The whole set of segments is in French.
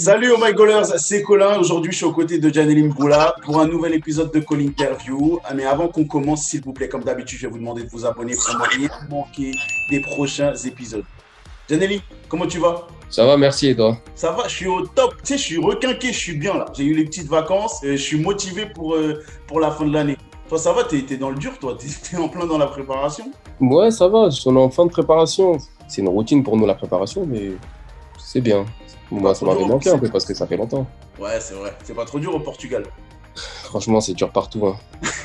Salut oh my goalers, c'est Colin. Aujourd'hui, je suis aux côtés de Janeline Boula pour un nouvel épisode de Call Interview. Mais avant qu'on commence, s'il vous plaît, comme d'habitude, je vais vous demander de vous abonner pour ne rien manquer des prochains épisodes. Janeline, comment tu vas? Ça va, merci et toi? Ça va, je suis au top. Tu sais, je suis requinqué, je suis bien là. J'ai eu les petites vacances, et je suis motivé pour, euh, pour la fin de l'année. Toi, ça va, t'es es dans le dur, toi? T'es en plein dans la préparation? Ouais, ça va, on est en fin de préparation. C'est une routine pour nous la préparation, mais c'est bien. Moi, ça m'avait manqué un peu parce que ça fait longtemps. Ouais, c'est vrai. C'est pas trop dur au Portugal. Franchement, c'est dur partout. Hein.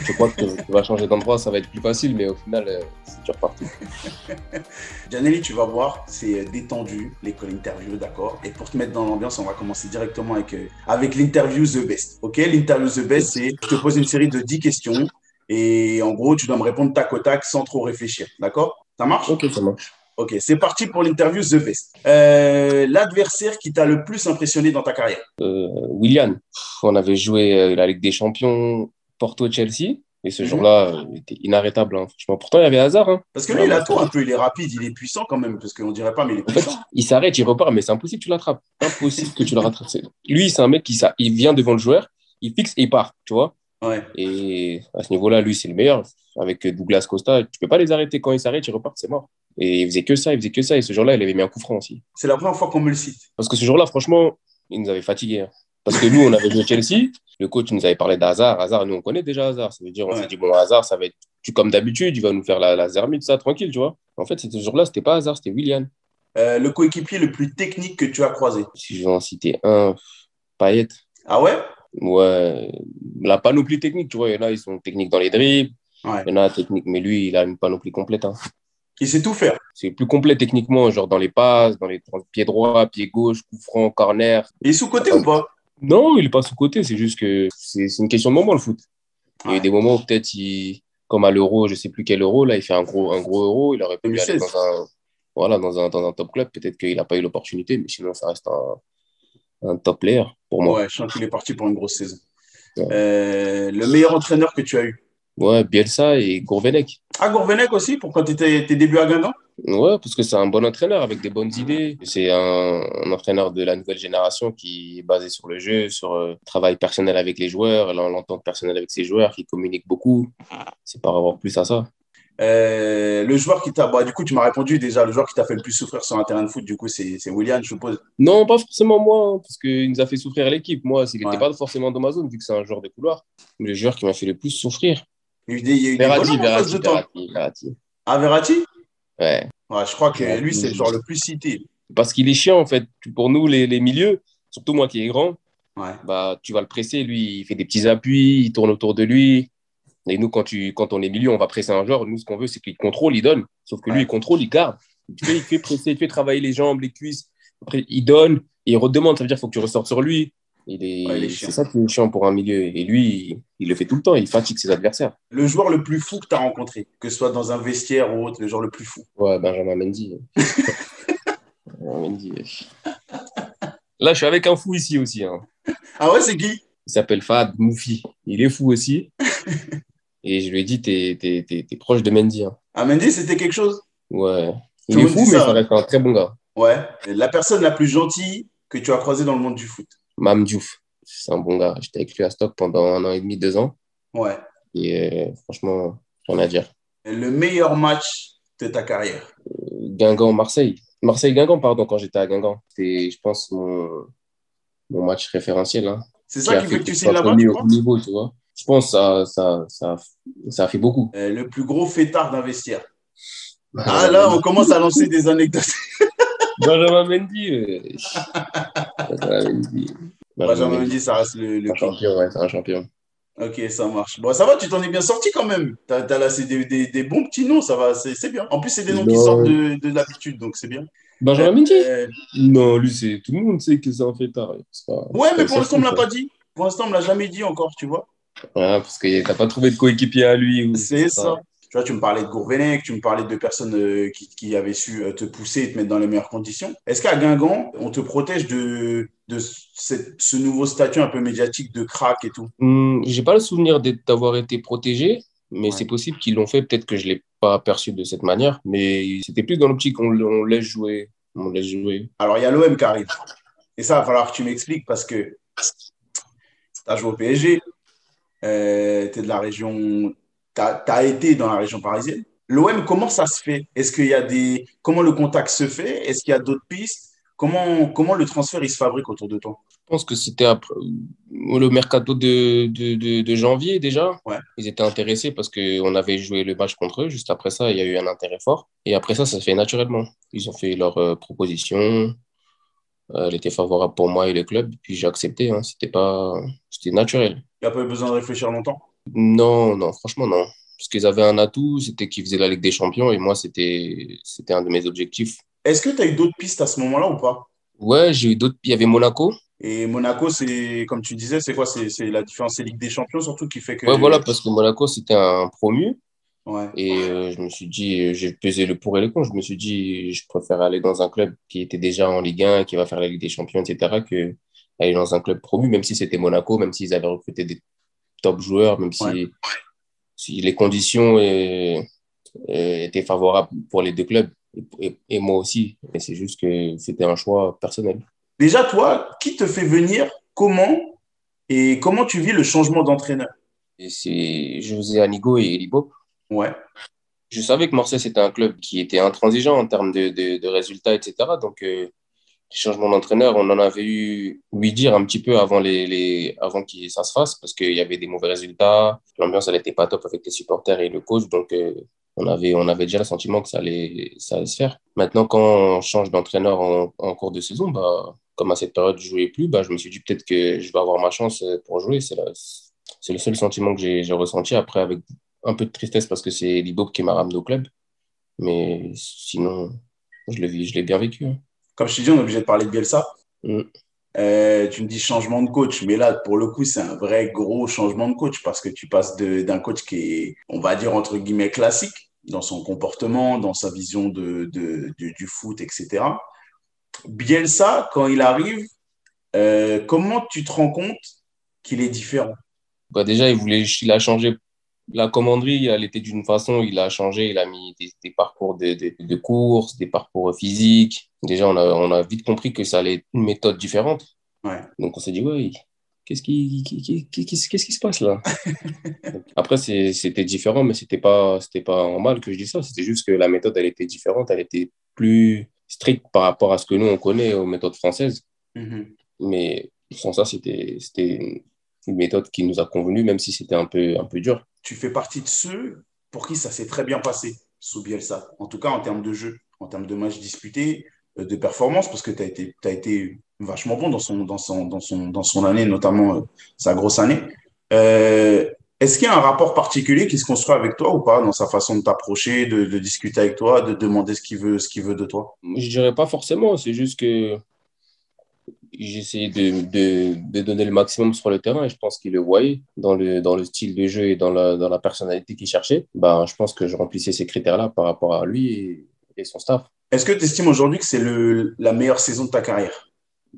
Je crois que tu vas changer d'endroit, ça va être plus facile, mais au final, euh, c'est dur partout. Janelli, tu vas voir, c'est détendu, l'école interview, d'accord Et pour te mettre dans l'ambiance, on va commencer directement avec, euh, avec l'interview The Best. Ok L'interview The Best, c'est je te pose une série de 10 questions et en gros, tu dois me répondre tac au tac sans trop réfléchir. D'accord? Ça marche? Ok, ça marche. Ok, c'est parti pour l'interview The Best. Euh, l'adversaire qui t'a le plus impressionné dans ta carrière? Euh, William. On avait joué euh, la Ligue des Champions Porto-Chelsea. Et ce mhm. jour-là, il était inarrêtable. Hein. Franchement, pourtant, il y avait hasard. Hein. Parce que lui, il a tout un peu. Il est rapide, il est puissant quand même. Parce qu'on dirait pas, mais il est puissant. En fait, il s'arrête, il repart, mais c'est impossible que tu l'attrapes. Impossible que tu le rattrapes. Lui, c'est un mec qui ça, il vient devant le joueur, il fixe et il part, tu vois. Ouais. Et à ce niveau-là, lui, c'est le meilleur. Avec Douglas Costa, tu peux pas les arrêter. Quand ils s'arrêtent, ils repartent, c'est mort. Et il faisait que ça, il faisait que ça. Et ce jour-là, il avait mis un coup franc aussi. C'est la première fois qu'on me le cite. Parce que ce jour-là, franchement, il nous avait fatigués. Hein. Parce que nous, on avait joué Chelsea. Le coach nous avait parlé d'Hazard. Hazard, nous, on connaît déjà Hazard. Ça veut dire, on s'est dit, bon, Hazard, ça va être tu, comme d'habitude, il va nous faire la, la zermite, ça, tranquille, tu vois. En fait, ce jour-là, c'était pas Hazard, c'était William. Euh, le coéquipier le plus technique que tu as croisé Si je veux en citer un, Payet. Ah ouais? Ouais. La panoplie technique, tu vois. Il y en a, ils sont techniques dans les dribbles. Il y en a technique, mais lui, il a une panoplie complète. Hein. Il sait tout faire. C'est plus complet techniquement, genre dans les passes, dans les pieds droits, pieds gauche, coup franc, corner. Il est sous-côté ou pas? Non, il n'est pas sous-côté. C'est juste que c'est une question de moment, le foot. Il y a eu des moments où peut-être, il, comme à l'euro, je ne sais plus quel euro, là, il fait un gros, un gros euro. Il aurait pu aller dans un, voilà, dans un, dans un top club. Peut-être qu'il n'a pas eu l'opportunité, mais sinon, ça reste un, un top player pour moi. Ouais, je sens qu'il est parti pour une grosse saison. Euh, le meilleur entraîneur que tu as eu? Ouais, Bielsa et Gourvenec. Ah, Gourvenec aussi, pour quand tu étais tes débuts à Guingamp? Ouais, parce que c'est un bon entraîneur avec des bonnes idées. C'est un, entraîneur de la nouvelle génération qui est basé sur le jeu, sur le euh, travail personnel avec les joueurs, l'entente personnelle avec ses joueurs, qui communique beaucoup. C'est par rapport plus à ça. Euh, le joueur qui t'a. Bah, du coup, tu m'as répondu déjà. Le joueur qui t'a fait le plus souffrir sur un terrain de foot, du coup, c'est William, je suppose. Non, pas forcément moi, hein, parce qu'il nous a fait souffrir l'équipe. Moi, il n'était pas forcément dans ma zone, vu que c'est un joueur de couloir. Mais le joueur qui m'a fait le plus souffrir, il y a eu Verratti, Verratti, Verratti, Verratti, Ah, Verratti? Ouais. ouais. Je crois que lui, c'est le genre le plus cité. Parce qu'il est chiant, en fait. Pour nous, les, les milieux, surtout moi qui est grand, ouais. bah, tu vas le presser. Lui, il fait des petits appuis, il tourne autour de lui. Et nous, quand, tu, quand on est milieu, on va presser un joueur. Nous, ce qu'on veut, c'est qu'il contrôle, il donne. Sauf que lui, il contrôle, il garde. Tu il fait presser, il fait travailler les jambes, les cuisses. Après, il donne et il redemande. Ça veut dire qu'il faut que tu ressortes sur lui. Il est, c'est ça qui est chiant pour un milieu. Et lui, il, le fait tout le temps. Il fatigue ses adversaires. Le joueur le plus fou que tu as rencontré, que ce soit dans un vestiaire ou autre, le joueur le plus fou. Ouais, Benjamin Mendy. Mendy. Là, je suis avec un fou ici aussi. Hein. Ah ouais, c'est qui? Il s'appelle Fad Moufi. Il est fou aussi. Et je lui ai dit, t'es, t'es, t'es, proche de Mendy. Hein. Ah, Mendy, c'était quelque chose? Ouais. Il est fou, mais ça reste un très bon gars. Ouais. La personne la plus gentille que tu as croisée dans le monde du foot Mam Diouf. C'est un bon gars. J'étais avec lui à Stock pendant un an et demi, deux ans. Ouais. Et euh, franchement, rien à dire. Le meilleur match de ta carrière? Guingamp-Marseille. Marseille-Guingamp, pardon, quand j'étais à Guingamp. C'était, je pense, mon, mon match référentiel. Hein, c'est ça qui, fait que tu signes là-bas, tu niveau, tu vois. Je pense que ça, ça, ça, ça a fait beaucoup. Euh, le plus gros fêtard d'investir. Ah là, on commence à lancer des anecdotes. Benjamin Mendy. Benjamin Mendy. Benjamin Mendy, ça reste le, le un champion, ouais, c'est un champion. Ok, ça marche. Bon, ça va, tu t'en es bien sorti quand même. Tu as, laissé des, des, des, bons petits noms, ça va, c'est bien. En plus, c'est des noms qui sortent de, de l'habitude, donc c'est bien. Benjamin Mendy euh, Non, lui, c'est tout le monde sait que c'est un fêtard. Pas... Ouais, mais pour l'instant, on ne l'a pas dit. Pour l'instant, on ne l'a jamais dit encore, tu vois. Ouais, parce que tu n'as pas trouvé de coéquipier à lui. C'est ça. Tu vois, tu me parlais de Gourvenec, tu me parlais de personnes euh, qui, qui, avaient su euh, te pousser et te mettre dans les meilleures conditions. Est-ce qu'à Guingamp, on te protège de, de cette, ce nouveau statut un peu médiatique de crack et tout? Je hmm, J'ai pas le souvenir d'avoir été protégé, mais c'est possible qu'ils l'ont fait. Peut-être que je l'ai pas perçu de cette manière, mais c'était plus dans l'optique qu'on on laisse jouer. On laisse jouer. Alors, il y a l'OM qui arrive. Et ça, il va falloir que tu m'expliques parce que tu as joué au PSG, euh, tu es de la région, tu as, été dans la région parisienne. L'OM, comment ça se fait? Est-ce qu'il y a des. Comment le contact se fait? Est-ce qu'il y a d'autres pistes? Comment, comment le transfert il se fabrique autour de toi? Je pense que c'était le mercato de, de, de, janvier déjà. Ouais. Ils étaient intéressés parce qu'on avait joué le match contre eux. Juste après ça, il y a eu un intérêt fort. Et après ça, ça se fait naturellement. Ils ont fait leur euh, proposition. Euh, elle était favorable pour moi et le club. Puis j'ai accepté. Hein. C'était pas... C'était naturel. Il n'y a pas eu besoin de réfléchir longtemps? Non, non, franchement, non. Parce qu'ils avaient un atout, c'était qu'ils faisaient la Ligue des Champions. Et moi, c'était un de mes objectifs. Est-ce que tu as eu d'autres pistes à ce moment-là ou pas? Ouais, j'ai eu d'autres. Il y avait Monaco. Et Monaco, c'est comme tu disais, c'est quoi? C'est la différence, c'est Ligue des Champions surtout qui fait que. Ouais, voilà, parce que Monaco, c'était un promu. Ouais. Et euh, je me suis dit, j'ai pesé le pour et le contre. Je me suis dit, je préfère aller dans un club qui était déjà en Ligue 1, qui va faire la Ligue des Champions, etc., que aller dans un club promu, même si c'était Monaco, même s'ils avaient recruté des top joueurs, même si, si les conditions étaient favorables pour les deux clubs et, moi aussi. Mais c'est juste que c'était un choix personnel. Déjà, toi, qui te fait venir Comment Et comment tu vis le changement d'entraîneur? C'est José Anigo et Elibop. Ouais. Je savais que Marseille, c'était un club qui était intransigeant en termes de, de, résultats, etc. Donc, euh, les changements d'entraîneur, on en avait eu lui dire un petit peu avant, les, avant que ça se fasse parce qu'il y avait des mauvais résultats. L'ambiance, n'était pas top avec les supporters et le coach. Donc, euh, on avait, on avait déjà le sentiment que ça allait, ça allait se faire. Maintenant, quand on change d'entraîneur en, cours de saison, bah, comme à cette période, je ne jouais plus, bah, je me suis dit peut-être que je vais avoir ma chance pour jouer. C'est, le seul sentiment que j'ai, ressenti. Après, avec un peu de tristesse parce que c'est Libo qui m'a ramené au club. Mais sinon, je l'ai, je l'ai bien vécu. Hein. Comme je te dis, on est obligé de parler de Bielsa. Mm. Euh, tu me dis changement de coach, mais là, pour le coup, c'est un vrai gros changement de coach parce que tu passes d'un coach qui est, on va dire, entre guillemets, classique dans son comportement, dans sa vision de, de, du foot, etc. Bielsa, quand il arrive, euh, comment tu te rends compte qu'il est différent? Bah Déjà, il, voulait, il a changé la commanderie, elle était d'une façon, il a changé, il a mis des, parcours de, de, de, course, des parcours physiques. Déjà, on a, on a vite compris que ça allait être une méthode différente. Ouais. Donc, on s'est dit, ouais, qu'est-ce qui, qui se passe là? Après, c'était différent, mais c'était pas, c'était pas en mal que je dis ça. C'était juste que la méthode, elle était différente, elle était plus stricte par rapport à ce que nous, on connaît aux méthodes françaises. Mm-hmm. Mais sans ça, c'était, c'était une méthode qui nous a convenu, même si c'était un peu, un peu dur. Tu fais partie de ceux pour qui ça s'est très bien passé sous Bielsa, en tout cas en termes de jeu, en termes de matchs disputés, euh, de performance, parce que tu as été, été vachement bon dans son, dans son, dans son, dans son année, notamment euh, sa grosse année. Euh, est-ce qu'il y a un rapport particulier qui se construit avec toi ou pas dans sa façon de t'approcher, de, de, discuter avec toi, de demander ce qu'il veut, ce qu'il veut de toi? Je dirais pas forcément. C'est juste que j'essayais de, de, de, donner le maximum sur le terrain et je pense qu'il le voyait dans le, dans le style de jeu et dans la, dans la personnalité qu'il cherchait. Ben, je pense que je remplissais ces critères-là par rapport à lui et, et son staff. Est-ce que tu estimes aujourd'hui que c'est la meilleure saison de ta carrière?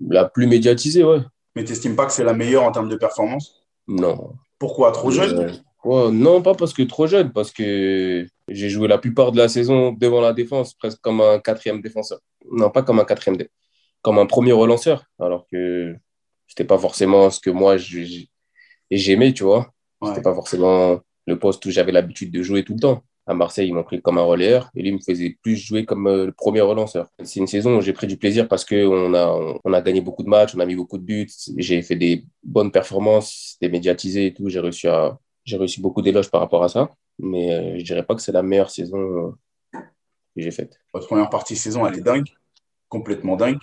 La plus médiatisée, ouais. Mais tu n'estimes pas que c'est la meilleure en termes de performance? Non. Pourquoi? Trop jeune? Euh, ouais, Non, pas parce que trop jeune, parce que j'ai joué la plupart de la saison devant la défense, presque comme un quatrième défenseur. Non, pas comme un quatrième défenseur comme un premier relanceur, alors que c'était pas forcément ce que moi j'aimais, tu vois. C'était pas forcément le poste où j'avais l'habitude de jouer tout le temps. À Marseille, ils m'ont pris comme un relayeur et lui me faisait plus jouer comme euh, le premier relanceur. C'est une saison où j'ai pris du plaisir parce qu'on a, on a gagné beaucoup de matchs, on a mis beaucoup de buts, j'ai fait des bonnes performances, c'était médiatisé et tout. J'ai réussi, à, j'ai réussi beaucoup d'éloges par rapport à ça, mais euh, je dirais pas que c'est la meilleure saison euh, que j'ai faite. Votre première partie de saison, elle est dingue, complètement dingue.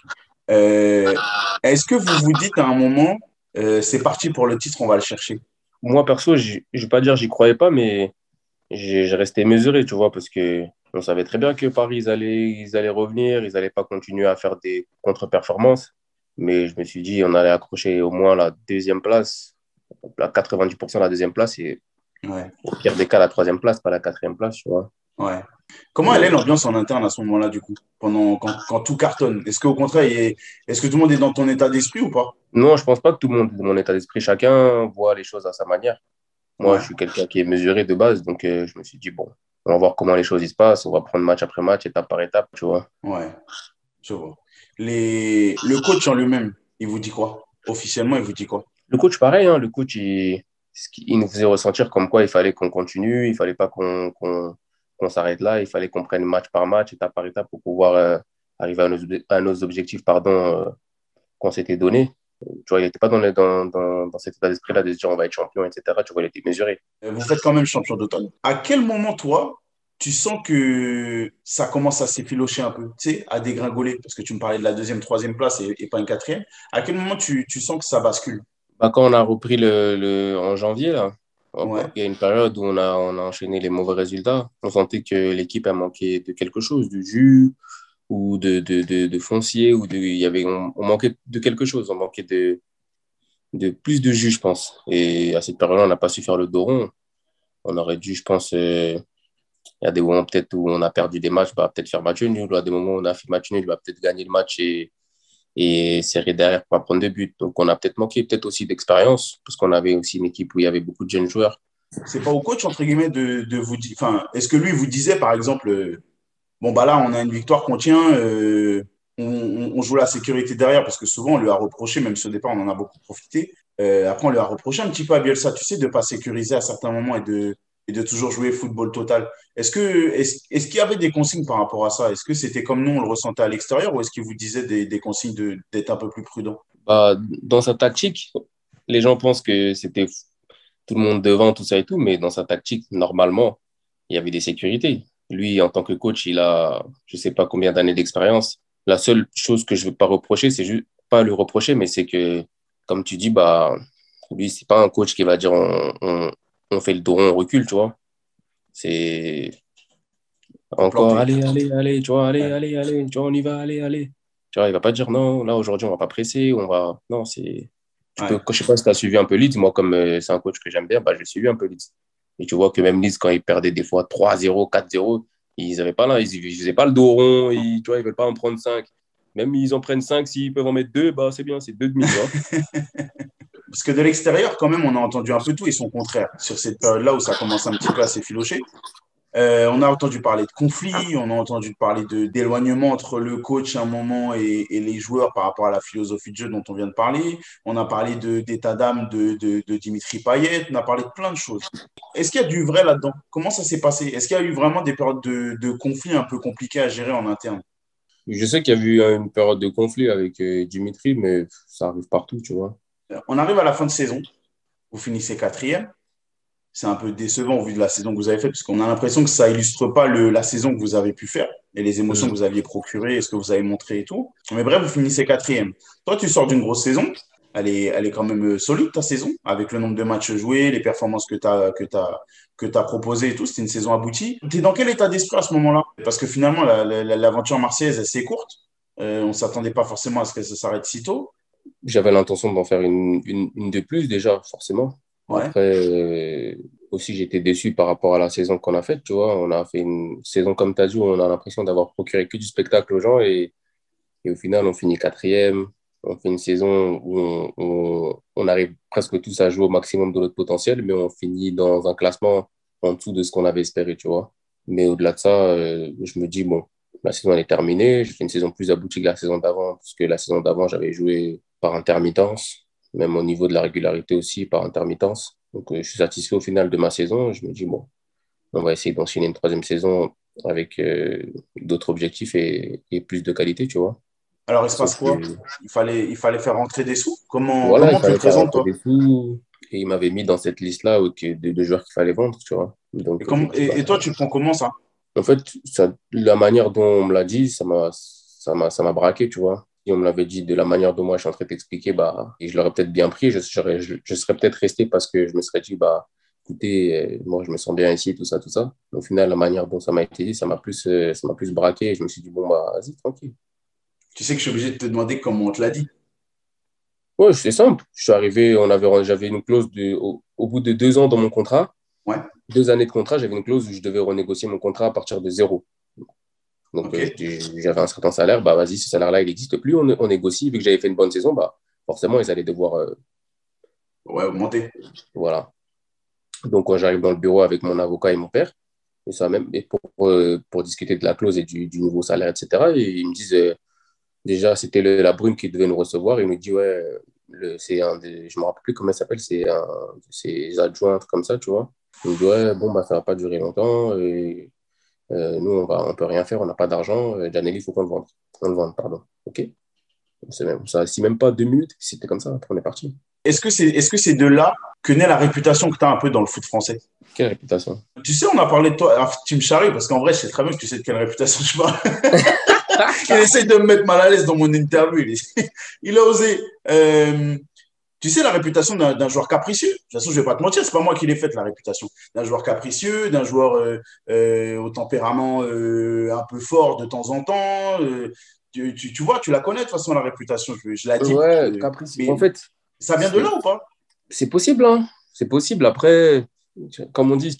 Euh, est-ce que vous vous dites à un moment, euh, c'est parti pour le titre, on va le chercher? Moi, perso, je ne vais pas dire j'y croyais pas, mais j'ai resté mesuré, tu vois, parce que on savait très bien que Paris, ils allaient, ils allaient revenir, ils n'allaient pas continuer à faire des contre-performances. Mais je me suis dit, on allait accrocher au moins la deuxième place, à 90% la deuxième place, et ouais. au pire des cas, la troisième place, pas la quatrième place, tu vois. Ouais. Comment elle est l'ambiance en interne à ce moment-là, du coup, pendant, quand, tout cartonne? Est-ce qu'au contraire, est-ce que tout le monde est dans ton état d'esprit ou pas? Non, je pense pas que tout le monde est dans mon état d'esprit. Chacun voit les choses à sa manière. Moi, je suis quelqu'un qui est mesuré de base, donc euh, je me suis dit, bon, on va voir comment les choses se passent, on va prendre match après match, étape par étape, tu vois. Ouais, je vois. Les... Le coach en lui-même, il vous dit quoi? Officiellement, il vous dit quoi? Le coach, pareil. Hein, le coach, il, il, nous faisait ressentir comme quoi il fallait qu'on continue, il fallait pas qu'on s'arrête là, il fallait qu'on prenne match par match, étape par étape pour pouvoir euh, arriver à nos, à nos, objectifs pardon, euh, qu'on s'était donnés. Tu vois, il n'était pas dans, dans, dans, dans, cet état d'esprit-là de se dire on va être champion, etc. Tu vois, il était mesuré. Vous faites quand même champion d'automne. À quel moment, toi, tu sens que ça commence à s'effilocher un peu, tu sais, à dégringoler? Parce que tu me parlais de la deuxième, troisième place et, pas une quatrième. À quel moment tu, tu sens que ça bascule? Bah, Quand on a repris le, le en janvier, là, il y a une période où on a, on a enchaîné les mauvais résultats. On sentait que l'équipe a manqué de quelque chose, du jus ou de, de, de, foncier, ou de, il y avait, on, manquait de quelque chose, on manquait de, de plus de jus, je pense. Et à cette période-là, on n'a pas su faire le dos rond. On aurait dû, je pense, euh, il y a des moments peut-être où on a perdu des matchs, bah, peut-être faire match nul. Y a des moments où on a fait match nul, bah, peut-être gagner le match et, et serrer derrière pour prendre des buts. Donc on a peut-être manqué peut-être aussi d'expérience parce qu'on avait aussi une équipe où il y avait beaucoup de jeunes joueurs. C'est pas au coach, entre guillemets, de, vous dire. Enfin, est-ce que lui vous disait, par exemple, euh, bon, bah là, on a une victoire qu'on tient, euh, on, joue la sécurité derrière parce que souvent on lui a reproché, même ce départ, on en a beaucoup profité. Euh, après, on lui a reproché un petit peu à Bielsa, tu sais, de ne pas sécuriser à certains moments et de, et de toujours jouer football total. Est-ce que est-ce, est qu'il y avait des consignes par rapport à ça? Est-ce que c'était comme nous on le ressentait à l'extérieur ou est-ce qu'il vous disait des, des consignes de, d'être un peu plus prudent? Bah, Dans sa tactique, les gens pensent que c'était tout le monde devant, tout ça et tout, mais dans sa tactique, normalement, il y avait des sécurités. Lui, en tant que coach, il a je sais pas combien d'années d'expérience. La seule chose que je veux pas reprocher, c'est juste pas le reprocher, mais c'est que, comme tu dis, bah, lui, c'est pas un coach qui va dire on fait le dos, on recule, tu vois. C'est encore, allez, allez, allez, tu vois, allez, allez, allez, tu vois, on y va, allez, allez. Tu vois, il va pas dire non, là, aujourd'hui, on va pas presser, on va. Non, c'est. Tu peux, je sais pas si tu as suivi un peu Leeds, moi, comme euh, c'est un coach que j'aime bien, bah, j'ai suivi un peu Leeds. Et tu vois que même Leeds, quand ils perdaient des fois 3-0, 4-0, ils avaient pas là, ils faisaient pas le dos rond, ils, tu vois, ils veulent pas en prendre 5. Même ils en prennent 5, s'ils peuvent en mettre 2, bah, c'est bien, c'est 2 demi, Parce que de l'extérieur, quand même, on a entendu un peu tout et son contraire sur cette période-là où ça commence un petit peu à s'effilocher. Euh, on a entendu parler de conflits, on a entendu parler d'éloignement entre le coach à un moment et, les joueurs par rapport à la philosophie de jeu dont on vient de parler. On a parlé d'état d'âme de, de, Dimitri Payet, on a parlé de plein de choses. Est-ce qu'il y a du vrai là-dedans? Comment ça s'est passé? Est-ce qu'il y a eu vraiment des périodes de, de conflits un peu compliquées à gérer en interne? Je sais qu'il y a eu une période de conflit avec euh, Dimitri, mais ça arrive partout, tu vois. On arrive à la fin de saison. Vous finissez quatrième. C'est un peu décevant au vu de la saison que vous avez faite, parce qu'on a l'impression que ça illustre pas le, la saison que vous avez pu faire et les émotions mm. que vous aviez procurées et ce que vous avez montré et tout. Mais bref, vous finissez quatrième. Toi, tu sors d'une grosse saison. Elle est, elle est quand même solide, ta saison, avec le nombre de matchs joués, les performances que tu as, que as, que as proposées et tout. C'était une saison aboutie. Tu es dans quel état d'esprit à ce moment-là? Parce que finalement, l'aventure marseillaise, est assez courte. Euh, on ne s'attendait pas forcément à ce que ça s'arrête si tôt j'avais l'intention d'en faire une, une, de plus déjà, forcément. Après, euh, aussi, j'étais déçu par rapport à la saison qu'on a faite, tu vois. On a fait une saison, comme tu as dit, où on a l'impression d'avoir procuré que du spectacle aux gens et, et, au final, on finit quatrième. On fait une saison où on, on, arrive presque tous à jouer au maximum de notre potentiel, mais on finit dans un classement en dessous de ce qu'on avait espéré, tu vois. Mais au-delà de ça, euh, je me dis, bon, la saison est terminée. J'ai fait une saison plus aboutie que la saison d'avant, parce que la saison d'avant, j'avais joué par intermittence, même au niveau de la régularité aussi par intermittence. Donc, euh, je suis satisfait au final de ma saison. Je me dis, bon, on va essayer d'enchaîner une troisième saison avec euh, d'autres objectifs et, plus de qualité, tu vois. Alors, il se passe quoi? il fallait, il fallait faire rentrer des sous? Comment, comment tu te présentes, toi? des sous, Et il m'avait mis dans cette liste-là de, de, joueurs qu'il fallait vendre, tu vois. Donc, et, et, toi, tu prends comment ça? En fait, ça, la manière dont on me l'a dit, ça m'a braqué, tu vois si on me l'avait dit de la manière dont moi je suis en train d'expliquer, bah, et je l'aurais peut-être bien pris, je, serais, je, serais peut-être resté parce que je me serais dit, bah, écoutez, euh, moi je me sens bien ici, tout ça, tout ça. Au final, la manière dont ça m'a été dit, ça m'a plus, euh, ça m'a plus braqué et je me suis dit, bon, bah, vas-y, tranquille. Tu sais que je suis obligé de te demander comment on te l'a dit. Oui, c'est simple. Je suis arrivé, on avait, j'avais une clause de, au, bout de deux ans dans mon contrat, ouais. deux années de contrat, j'avais une clause où je devais renégocier mon contrat à partir de zéro. Donc, euh, j'avais un certain salaire, bah vas-y, ce salaire-là, il n'existe plus, on, on, négocie. Vu que j'avais fait une bonne saison, bah forcément, ils allaient devoir. Euh, ouais, augmenter. Voilà. Donc, quand j'arrive dans le bureau avec mon avocat et mon père, et même, et pour, euh, pour discuter de la clause et du, du nouveau salaire, etc., et ils me disent déjà, c'était la brune qui devait nous recevoir. Il nous dit, ouais, c'est un des, je me rappelle plus comment il s'appelle, c'est un ses adjoints, comme ça, tu vois. Il nous dit, ouais, bon, bah, ça va pas durer longtemps. Et, euh, nous, on va, on peut rien faire, on n'a pas d'argent. Janelli, il faut qu'on le vende. On le vende, pardon. OK? Même, ça, si même pas deux minutes, c'était comme ça, après on est parti. Est-ce que c'est est -ce c'est de là que naît la réputation que tu as un peu dans le foot français? Quelle réputation? Tu sais, on a parlé de toi, Tim Charlie, parce qu'en vrai, je sais très bien que tu sais de quelle réputation je parle. il essaie de me mettre mal à l'aise dans mon interview. Il, a osé. Euh, tu sais, la réputation d'un joueur capricieux. De toute façon, je ne vais pas te mentir, c'est pas moi qui l'ai faite, la réputation. D'un joueur capricieux, d'un joueur euh, euh, au tempérament un peu fort de temps en temps. Tu, tu, vois, tu la connais de toute façon, la réputation. Je, je l'ai dit. Ouais, capricieux. en fait. Ça vient de là ou pas? C'est possible, hein. C'est possible. Après, comme on dit,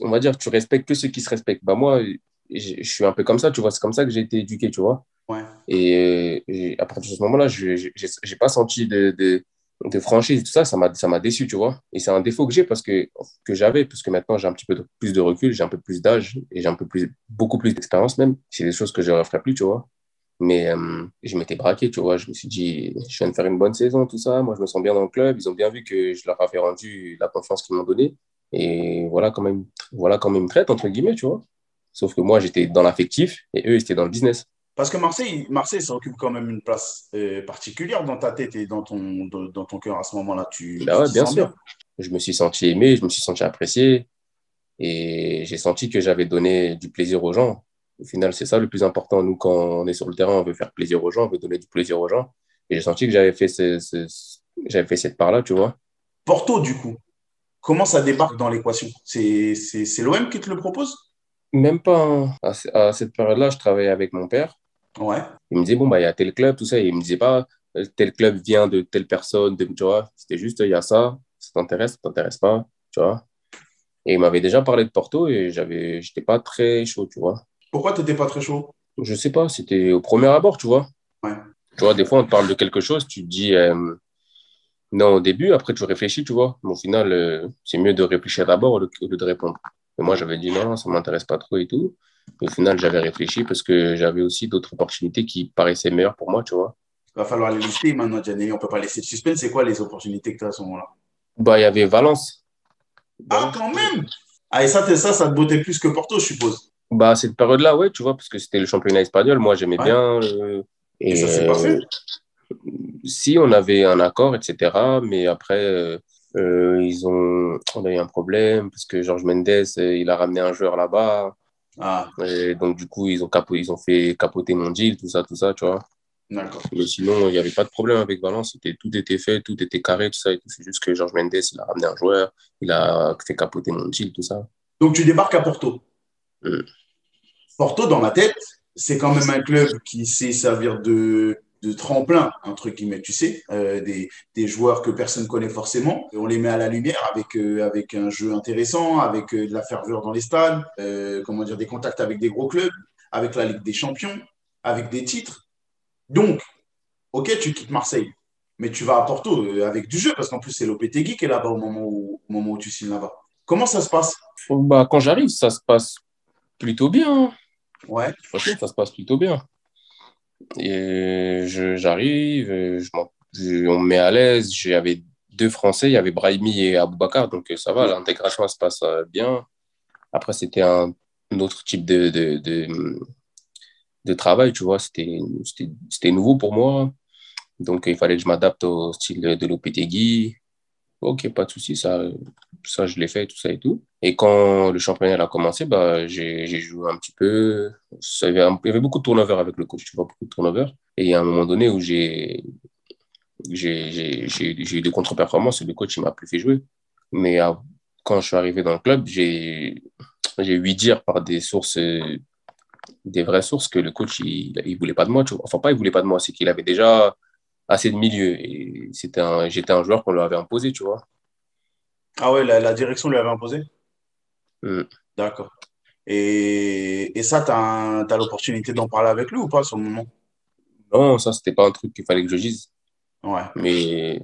on va dire, tu respectes que ceux qui se respectent. Bah, moi, je suis un peu comme ça, tu vois. C'est comme ça que j'ai été éduqué, tu vois. Ouais. Et, à partir de ce moment-là, je n'ai pas senti de, de, de, franchise, tout ça. Ça m'a déçu, tu vois. Et c'est un défaut que j'ai parce que, que j'avais, parce que maintenant, j'ai un petit peu plus de recul, j'ai un peu plus d'âge et j'ai un peu plus, beaucoup plus d'expérience même. C'est des choses que je ne referai plus, tu vois. Mais euh, je m'étais braqué, tu vois. Je me suis dit, je viens de faire une bonne saison, tout ça. Moi, je me sens bien dans le club. Ils ont bien vu que je leur avais rendu la confiance qu'ils m'ont donnée. Et voilà quand même, voilà quand même traite, entre guillemets, tu vois. Sauf que moi, j'étais dans l'affectif et eux, ils étaient dans le business. Parce que Marseille, Marseille, ça occupe quand même une place euh, particulière dans ta tête et dans ton, dans, ton cœur à ce moment-là. Tu, bah ouais, bien sûr. Je me suis senti aimé, je me suis senti apprécié et j'ai senti que j'avais donné du plaisir aux gens. Au final, c'est ça le plus important. Nous, quand on est sur le terrain, on veut faire plaisir aux gens, on veut donner du plaisir aux gens. Et j'ai senti que j'avais fait, j'avais fait cette part-là, tu vois. Porto, du coup, comment ça débarque dans l'équation? C'est l'OM qui te le propose? Même pas. Hein. À, cette période-là, je travaillais avec mon père. Ouais. Il me disait, bon, bah, il y a tel club, tout ça. Et il me disait pas, euh, tel club vient de telle personne, de, tu vois. C'était juste, il y a ça, ça t'intéresse, ça t'intéresse pas, tu vois. Et il m'avait déjà parlé de Porto et j'avais, j'étais pas très chaud, tu vois. Pourquoi tu n'étais pas très chaud? Je sais pas, c'était au premier abord, tu vois. Ouais. Tu vois, des fois, on te parle de quelque chose, tu te dis euh, non au début, après tu réfléchis, tu vois. Mais au final, euh, c'est mieux de réfléchir d'abord au lieu de répondre. Et moi, j'avais dit non, ça ne m'intéresse pas trop et tout. Au final, j'avais réfléchi parce que j'avais aussi d'autres opportunités qui paraissaient meilleures pour moi, tu vois. Il va falloir les lister maintenant, Gianni. On ne peut pas laisser de suspense. C'est quoi les opportunités que tu as à ce moment-là? Bah, il y avait Valence. Ah, quand même Ah, et ça, ça, ça te bottait plus que Porto, je suppose bah, cette période-là, ouais, tu vois, parce que c'était le championnat espagnol. Moi, j'aimais bien. et, ça s'est passé? Si, on avait un accord, etc. Mais après, euh, ils ont, on a eu un problème parce que Georges Mendes, il a ramené un joueur là-bas. Ah. Et donc, du coup, ils ont, ils ont fait capoter mon deal, tout ça, tout ça, tu vois. D'accord. Mais sinon, il n'y avait pas de problème avec Valence. Tout était fait, tout était carré, tout ça. C'est juste que Georges Mendes, il a ramené un joueur, il a fait capoter mon deal, tout ça. Donc, tu débarques à Porto mm. Porto, dans ma tête, c'est quand même un club qui sait servir de, tremplin, entre guillemets, tu sais, euh, des, joueurs que personne ne connaît forcément. on les met à la lumière avec, euh, avec un jeu intéressant, avec euh, de la ferveur dans les stades, comment dire, des contacts avec des gros clubs, avec la Ligue des Champions, avec des titres. Donc, ok, tu quittes Marseille, mais tu vas à Porto avec du jeu, parce qu'en plus, c'est Lopetegui qui est là-bas au moment où, au moment où tu signes là-bas. Comment ça se passe? Bah, Quand j'arrive, ça se passe plutôt bien. Ouais. ça se passe plutôt bien. Et j'arrive, je, on me met à l'aise. J'avais deux Français, il y avait Brahimi et Aboubakar, donc euh, ça va, l'intégration se passe euh, bien. Après, c'était un, autre type de, de, de, travail, tu vois, c'était nouveau pour moi. Donc, il fallait que je m'adapte au style de Lopetegui. Ok, pas de souci, ça, ça je l'ai fait, tout ça et tout. Et quand le championnat a commencé, bah, j'ai joué un petit peu. il y avait beaucoup de turnover avec le coach, tu vois, beaucoup de turnover. Et a un moment donné où j'ai eu des contre-performances le coach il m'a plus fait jouer. Mais quand je suis arrivé dans le club, j'ai eu dire par des sources, des vraies sources, que le coach il, il voulait pas de moi. Enfin, pas il voulait pas de moi, c'est qu'il avait déjà assez de milieu. Et c'était un, j'étais un joueur qu'on lui avait imposé, tu vois. Ah ouais, la, la direction lui avait imposé? Mm. D'accord. Et, et ça, tu as, as l'opportunité d'en parler avec lui ou pas sur le moment? Non, ça, c'était pas un truc qu'il fallait que je dise. Ouais. Mais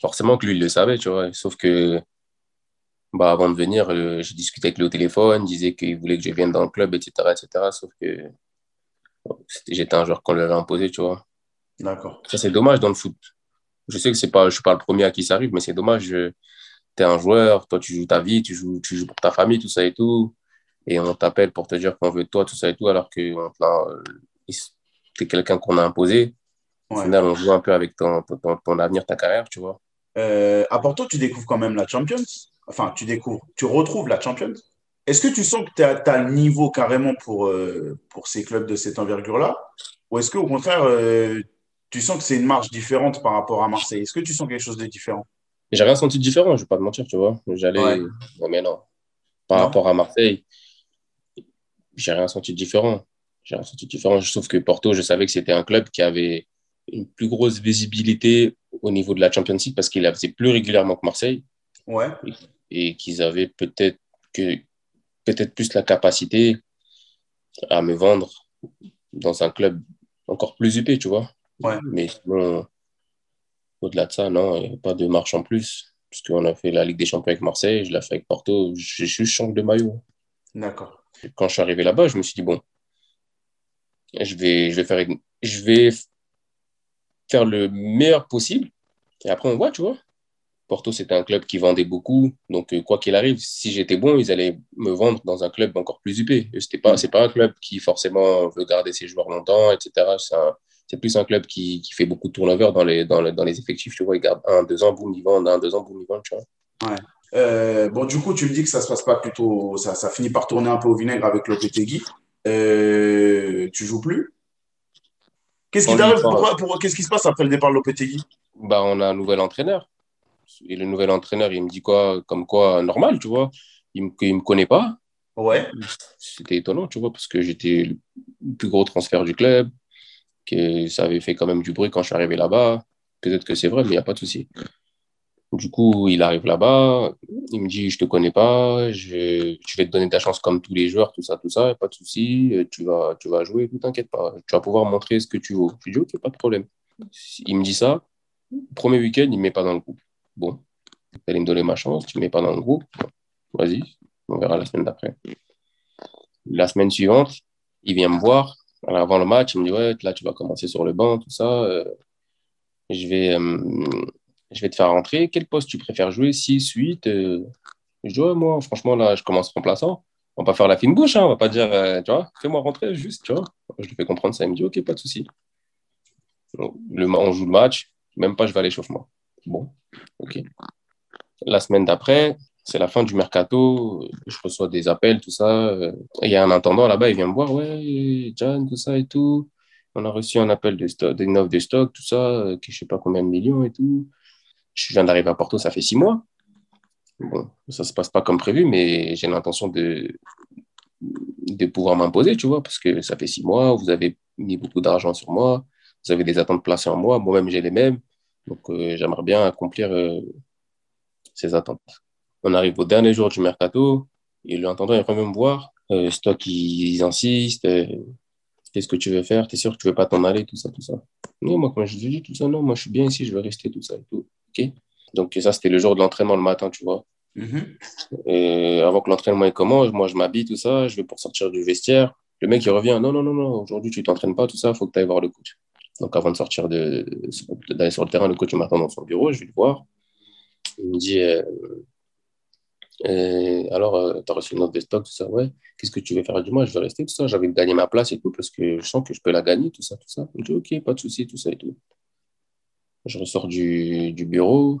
forcément que lui, il le savait, tu vois. Sauf que, bah, avant de venir, euh, j'ai discuté avec lui au téléphone, disait qu'il voulait que je vienne dans le club, etc., etc. Sauf que j'étais un joueur qu'on lui avait imposé, tu vois. D'accord. Ça, c'est dommage dans le foot. Je sais que c'est pas, je suis pas le premier à qui ça arrive, mais c'est dommage. Tu es un joueur, toi, tu joues ta vie, tu joues, tu joues pour ta famille, tout ça et tout. Et on t'appelle pour te dire qu'on veut toi, tout ça et tout, alors que tu es quelqu'un qu'on a imposé. Au final, on joue un peu avec ton, ton, ton avenir, ta carrière, tu vois. Euh, à Porto, tu découvres quand même la Champions. Enfin, tu découvres, tu retrouves la Champions. Est-ce que tu sens que tu as, le niveau carrément pour, euh, pour ces clubs de cette envergure-là? Ou est-ce qu'au contraire, euh, tu sens que c'est une marche différente par rapport à Marseille Est-ce que tu sens quelque chose de différent? J'ai rien senti de différent, je ne vais pas te mentir, tu vois. J'allais. mais non. Par rapport à Marseille, j'ai rien senti de différent. J'ai rien senti de différent. Sauf que Porto, je savais que c'était un club qui avait une plus grosse visibilité au niveau de la Champions League parce qu'il la faisait plus régulièrement que Marseille. Ouais. Et, qu'ils avaient peut-être que peut-être plus la capacité à me vendre dans un club encore plus UP, tu vois. Ouais. Mais sinon, au-delà de ça, non, il n'y a pas de marche en plus. Parce qu'on a fait la Ligue des Champions avec Marseille, je l'ai fait avec Porto, j'ai juste changé de maillot. D'accord. Quand je suis arrivé là-bas, je me suis dit, bon, je vais, je vais, faire, je vais faire le meilleur possible. Et après, on voit, tu vois. Porto, c'était un club qui vendait beaucoup. Donc, euh, quoi qu'il arrive, si j'étais bon, ils allaient me vendre dans un club encore plus UP. Ce n'est pas, pas un club qui forcément veut garder ses joueurs longtemps, etc. C'est plus un club qui, qui, fait beaucoup de turnover dans les, dans, dans les effectifs. Tu vois, ils gardent un, deux ans, boum, ils vendent, un, deux ans, boum, ils vendent, tu vois. Ouais. Euh, bon, du coup, tu me dis que ça se passe pas plutôt. Ça, ça finit par tourner un peu au vinaigre avec Lopetegui. Euh, tu joues plus? Qu'est-ce qui t'arrive? Qu'est-ce qui se passe après le départ de Lopetegui? Bah, On a un nouvel entraîneur. Et le nouvel entraîneur, il me dit quoi Comme quoi, normal, tu vois. Il ne me, me connaît pas. Ouais. C'était étonnant, tu vois, parce que j'étais le plus gros transfert du club, que ça avait fait quand même du bruit quand je suis arrivé là-bas. Peut-être que c'est vrai, mais il n'y a pas de souci. Du coup, il arrive là-bas, il me dit, je te connais pas, je, vais te donner ta chance comme tous les joueurs, tout ça, tout ça, pas de souci, tu vas, tu vas jouer, t'inquiète pas, tu vas pouvoir montrer ce que tu veux. Je dis, ok, pas de problème. Il me dit ça, premier week-end, il ne me met pas dans le groupe. Bon, il allait me donner ma chance, tu ne me mets pas dans le groupe, vas-y, on verra la semaine d'après. La semaine suivante, il vient me voir, avant le match, il me dit, ouais, là, tu vas commencer sur le banc, tout ça. Euh, je vais, euh, je vais te faire rentrer. Quel poste tu préfères jouer? 6, 8 euh... Je dis, ouais, moi, franchement, là, je commence remplaçant. On va pas faire la fine bouche, hein, on va pas dire, tu vois, fais-moi rentrer juste, tu vois. Je lui fais comprendre ça. Il me dit, ok, pas de souci. On joue le match, même pas, je vais à l'échauffement. Bon, ok. La semaine d'après, c'est la fin du mercato, je reçois des appels, tout ça. Il y a un intendant là-bas, il vient me voir, ouais, John, tout ça et tout. On a reçu un appel de stock, offre de stock, tout ça, euh, que je sais pas combien de millions et tout je viens d'arriver à Porto, ça fait six mois. Bon, ça se passe pas comme prévu, mais j'ai l'intention de, de pouvoir m'imposer, tu vois, parce que ça fait six mois, vous avez mis beaucoup d'argent sur moi, vous avez des attentes placées en moi, moi-même j'ai les mêmes, donc euh, j'aimerais bien accomplir euh, ces attentes. On arrive au dernier jour du mercato, et l'intendant il revient me voir, euh, c'est toi qui ils insistent, qu'est-ce que tu veux faire, tu es sûr que tu veux pas t'en aller, tout ça, tout ça? Non, moi quand je dis tout ça, non, moi je suis bien ici, je veux rester, tout ça et tout. Donc, ça, c'était le jour de l'entraînement le matin, tu vois. Mm-hmm. Et avant que l'entraînement commence, moi, je m'habille, tout ça, je vais pour sortir du vestiaire. Le mec, il revient, non, non, non, non, aujourd'hui, tu t'entraînes pas, tout ça, il faut que tu ailles voir le coach. Donc, avant de sortir, de, d'aller sur le terrain, le coach m'attend dans son bureau, je vais le voir. Il me dit, euh, alors, euh, tu as reçu une note de stock, tout ça, ouais. Qu'est-ce que tu veux faire du mois? Je vais rester, tout ça. J'avais gagné ma place et tout, parce que je sens que je peux la gagner, tout ça, tout ça. Me dit, ok, pas de souci, tout ça et tout. Je ressors du, du bureau.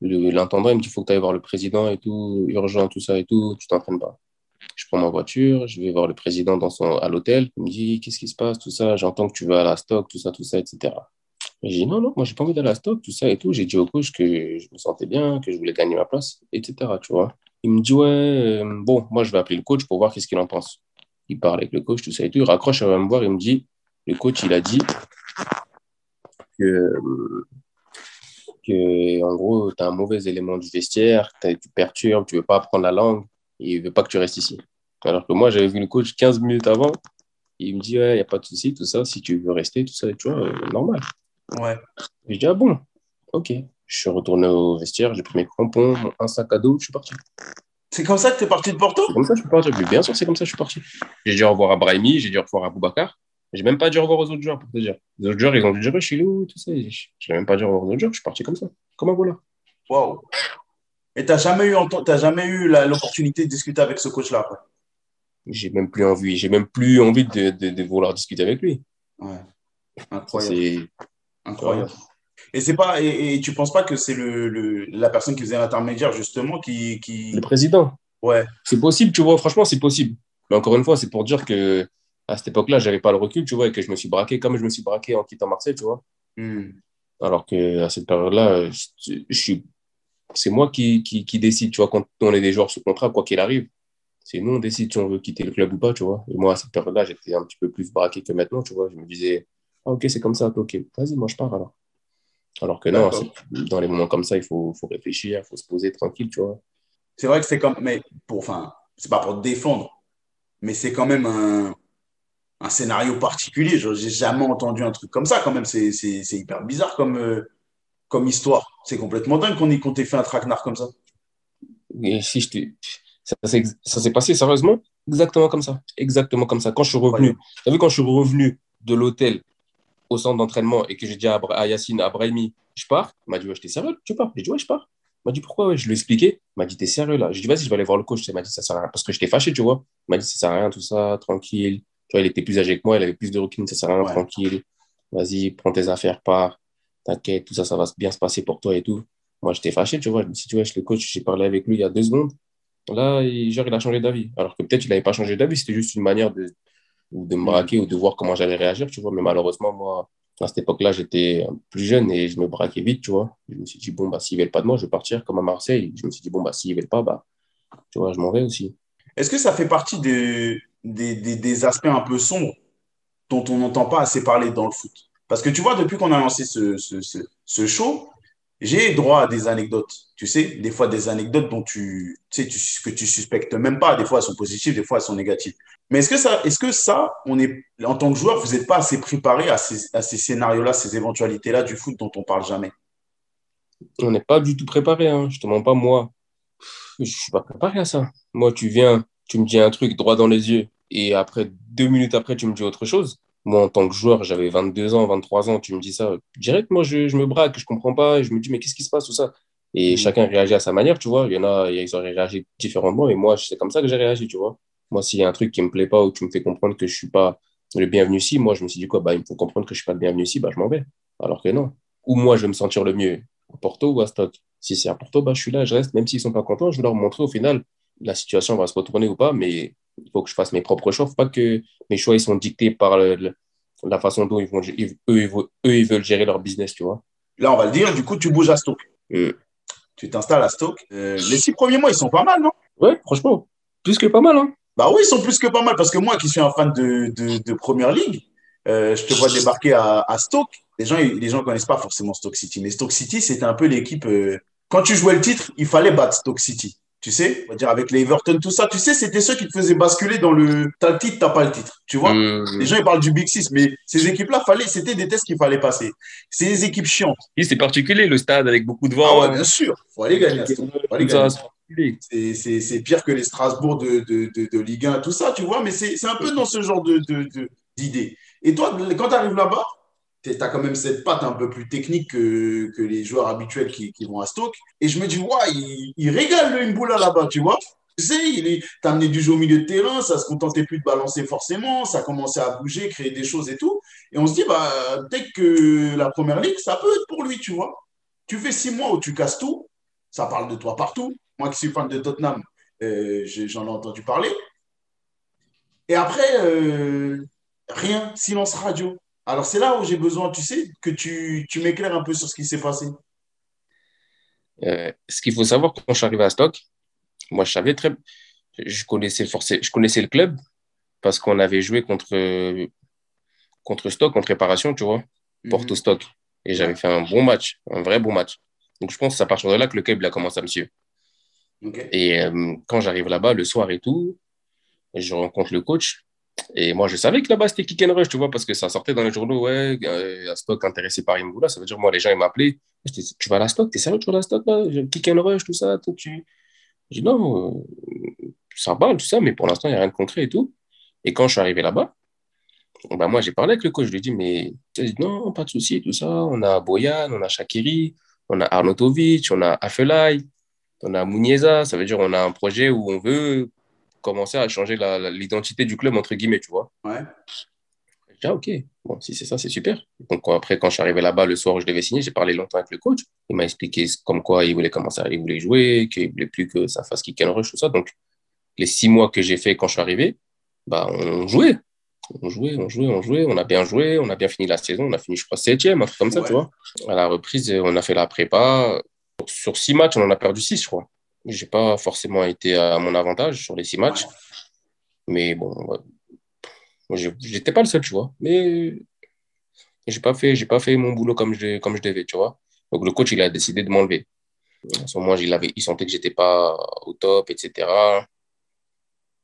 L'intendant, il me dit il faut que tu ailles voir le président et tout, urgent, tout ça et tout, tu t'entraînes pas. Je prends ma voiture, je vais voir le président dans son, à l'hôtel. Il me dit qu'est-ce qui se passe, tout ça, j'entends que tu vas à la stock, tout ça, tout ça, etc. J'ai dit non, non, moi j'ai pas envie d'aller à la stock, tout ça et tout. J'ai dit au coach que je me sentais bien, que je voulais gagner ma place, etc. Tu vois. Il me dit ouais, euh, bon, moi je vais appeler le coach pour voir qu'est-ce qu'il en pense. Il parle avec le coach, tout ça et tout. Il raccroche, il va me voir, il me dit le coach, il a dit que, que en gros, tu as un mauvais élément du vestiaire, tu perturbes, tu veux pas apprendre la langue, et il veut pas que tu restes ici. Alors que moi, j'avais vu le coach 15 minutes avant, il me dit, il n'y a pas de souci, tout ça, si tu veux rester, tout ça, tu vois, euh, normal. Ouais. je dis, ah bon, ok. Je suis retourné au vestiaire, j'ai pris mes crampons, un sac à dos, je suis parti. C'est comme ça que tu es parti de Porto? Comme ça que je suis parti. Bien sûr, c'est comme ça que je suis parti. J'ai dit au revoir à Brahimi, j'ai dit au revoir à Boubacar. J'ai même pas dit au revoir aux autres joueurs pour te dire. Les autres joueurs, ils ont dit je suis où, tout ça. Je n'ai même pas dit au revoir aux autres joueurs, je suis parti comme ça, comme un voilà. Waouh. Et tu n'as jamais eu, jamais eu l'opportunité de discuter avec ce coach-là J'ai même plus envie, j'ai même plus envie de, de, de, vouloir discuter avec lui. Ouais. Incroyable. C'est incroyable. Et c'est pas et, tu penses pas que c'est le, la personne qui faisait l'intermédiaire justement qui, qui, le président. Ouais. C'est possible, tu vois. Franchement, c'est possible. Mais encore une fois, c'est pour dire que à cette époque-là, j'avais pas le recul, tu vois, et que je me suis braqué comme je me suis braqué en quittant Marseille, tu vois. Hmm. Alors que à cette période-là, je, suis, c'est moi qui, qui, qui, décide, tu vois, quand on est des joueurs sous contrat, quoi qu'il arrive. C'est nous, on décide si on veut quitter le club ou pas, tu vois. Et moi, à cette période-là, j'étais un petit peu plus braqué que maintenant, tu vois. Je me disais, ah, ok, c'est comme ça, ok, vas-y, moi, je pars alors. Alors que non, dans les moments comme ça, il faut, faut réfléchir, il faut se poser tranquille, tu vois. C'est vrai que c'est comme, mais pour, enfin, c'est pas pour te défendre, mais c'est quand même un, un scénario particulier. Je n'ai jamais entendu un truc comme ça, quand même. C'est hyper bizarre comme, euh, comme histoire. C'est complètement dingue qu'on t'ait fait un traquenard comme ça. Et si je ça, ça s'est passé sérieusement? Exactement comme ça. Exactement comme ça. Quand je suis revenu, tu as vu, quand je suis revenu de l'hôtel au centre d'entraînement et que j'ai dit à, à Yacine, à Brahimi, je pars, il m'a dit, ouais, j'étais sérieux, tu pars? J'ai dit, ouais, je pars. Il m'a dit, pourquoi? Ouais? Je lui ai expliqué. Il m'a dit, t'es sérieux là? J'ai dit, vas-y, je vais aller voir le coach. Il m'a dit, ça sert à rien. Parce que j'étais fâché, tu vois. Il m'a dit, ça sert à rien, tout ça, tranquille. Tu vois, il était plus âgé que moi, il avait plus de recul, ça sert à rien, tranquille. Vas-y, prends tes affaires, pars. T'inquiète, tout ça, ça va bien se passer pour toi et tout. Moi, j'étais fâché, tu vois. Je me suis dit, ouais, le coach, j'ai parlé avec lui il y a deux secondes. Là, il, genre, il a changé d'avis. Alors que peut-être il n'avait pas changé d'avis, c'était juste une manière de, de me braquer ou de voir comment j'allais réagir, tu vois. Mais malheureusement, moi, à cette époque-là, j'étais plus jeune et je me braquais vite, tu vois. Je me suis dit, bon, bah, s'ils ne veulent pas de moi, je vais partir comme à Marseille. Je me suis dit, bon, bah, s'ils ne veulent pas, bah, tu vois, je m'en vais aussi. Est-ce que ça fait partie des, des, des, aspects un peu sombres dont on n'entend pas assez parler dans le foot? Parce que tu vois, depuis qu'on a lancé ce, ce, ce, show, j'ai droit à des anecdotes. Tu sais, des fois des anecdotes dont tu, tu sais, que tu suspectes même pas. Des fois, elles sont positives, des fois, elles sont négatives. Mais est-ce que ça, est-ce que ça, on est, en tant que joueur, vous n'êtes pas assez préparé à ces, à ces scénarios-là, ces éventualités-là du foot dont on parle jamais? On n'est pas du tout préparé. Hein. Je te mens pas, moi. Je suis pas préparé à ça. Moi, tu viens, tu me dis un truc droit dans les yeux, et après, deux minutes après, tu me dis autre chose. Moi, en tant que joueur, j'avais 22 ans, 23 ans, tu me dis ça. Direct, moi, je, je me braque, je comprends pas, et je me dis, mais qu'est-ce qui se passe, tout ça? Et mmh. chacun réagit à sa manière, tu vois. Il y en a, ils auraient réagi différemment, et moi, c'est comme ça que j'ai réagi, tu vois. Moi, s'il y a un truc qui me plaît pas ou tu me fais comprendre que je suis pas le bienvenu ici, moi, je me suis dit quoi? Bah, Il me faut comprendre que je suis pas le bienvenu ici, bah, je m'en vais. Alors que non. Ou moi, je vais me sentir le mieux à Porto ou à Stock. Si c'est à Porto, bah, je suis là, je reste. Même s'ils sont pas contents, je vais leur montrer au final la situation va se retourner ou pas, mais il faut que je fasse mes propres choix. Il faut pas que mes choix ils sont dictés par la façon dont ils vont, eux, ils veulent gérer leur business, tu vois. Là, on va le dire, du coup, tu bouges à Stoke. Mm. Tu t'installes à Stoke. Euh, les six premiers mois, ils sont pas mal, non? Ouais, franchement, plus que pas mal. Hein. Bah oui, ils sont plus que pas mal parce que moi qui suis un fan de, de, de Première Ligue, euh, je te vois débarquer à, à, Stoke. Les gens les gens connaissent pas forcément Stoke City, mais Stoke City, c'était un peu l'équipe. Euh, quand tu jouais le titre, il fallait battre Stoke City. Tu sais, on va dire avec les Everton, tout ça, tu sais, c'était ceux qui te faisaient basculer dans le t'as le titre, t'as pas le titre. Tu vois mmh. Les gens, ils parlent du Big Six, mais ces équipes-là, fallait, c'était des tests qu'il fallait passer. C'est des équipes chiantes. Oui, c'est particulier, le stade avec beaucoup de vent. Ah ouais, bien sûr. Faut aller gagner. Faut aller gagner. C'est pire que les Strasbourg de, de, de, de, Ligue 1, tout ça, tu vois, mais c'est un peu dans ce genre d'idée. Et toi, quand tu arrives là-bas, tu as quand même cette patte un peu plus technique que, les joueurs habituels qui, vont à Stoke. Et je me dis, ouais, il, régale le Mboula là-bas, tu vois. Tu sais, il amené du jeu au milieu de terrain, ça se contentait plus de balancer forcément, ça commençait à bouger, créer des choses et tout. Et on se dit, bah, dès que la première ligue, ça peut être pour lui, tu vois. Tu fais six mois où tu casses tout, ça parle de toi partout. Moi qui suis fan de Tottenham, euh, j'en ai entendu parler. Et après, euh, rien, silence radio. Alors c'est là où j'ai besoin, tu sais, que tu, tu m'éclaires un peu sur ce qui s'est passé. Euh, ce qu'il faut savoir quand je suis arrivé à Stock, moi je savais très, je connaissais forcément, je connaissais le club parce qu'on avait joué contre contre Stock en préparation, tu vois, mhm. Porto Stock, et j'avais fait un bon match, un vrai bon match. Donc je pense que c'est à partir de là que le club a commencé à me suivre. Et euh, quand j'arrive là-bas le soir et tout, je rencontre le coach. Et moi, je savais que là-bas, c'était kick and rush, tu vois, parce que ça sortait dans les journaux, ouais, euh, stock intéressé par Imboula. Ça veut dire, moi, les gens, ils m'appelaient. Tu vas à la stock, t'es sérieux, tu vas à la stock, là? Kick and rush, tout ça. Tout, tu... Je dis, non, euh, ça parle, tout ça, mais pour l'instant, il n'y a rien de concret et tout. Et quand je suis arrivé là-bas, bah, moi, j'ai parlé avec le coach, je lui ai dit, mais non, pas de souci, tout ça. On a Boyan, on a Shakiri, on a Arnautovic, on a Afelai, on a Muniesa. Ça veut dire on a un projet où on veut commencer à changer l'identité du club, entre guillemets, tu vois. Ouais. Ah, ok, bon, si c'est ça, c'est super. Donc après, quand je suis arrivé là-bas, le soir où je devais signer, j'ai parlé longtemps avec le coach. Il m'a expliqué comme quoi il voulait commencer à il voulait jouer, qu'il voulait plus que ça fasse kick and rush, tout ça. Donc, les six mois que j'ai fait quand je suis arrivé, bah, on jouait. On jouait, on jouait, on jouait, on a bien joué, on a bien fini la saison, on a fini, je crois, septième, un truc comme ça, tu vois. À la reprise, on a fait la prépa. Sur six matchs, on en a perdu six, je crois. J'ai pas forcément été à mon avantage sur les six matchs. Mais bon, j'étais pas le seul, tu vois. Mais j'ai pas fait, j'ai pas fait mon boulot comme je, comme je devais, tu vois. Donc le coach, il a décidé de m'enlever. À ce moment, il, avait, il sentait que j'étais pas au top, etc.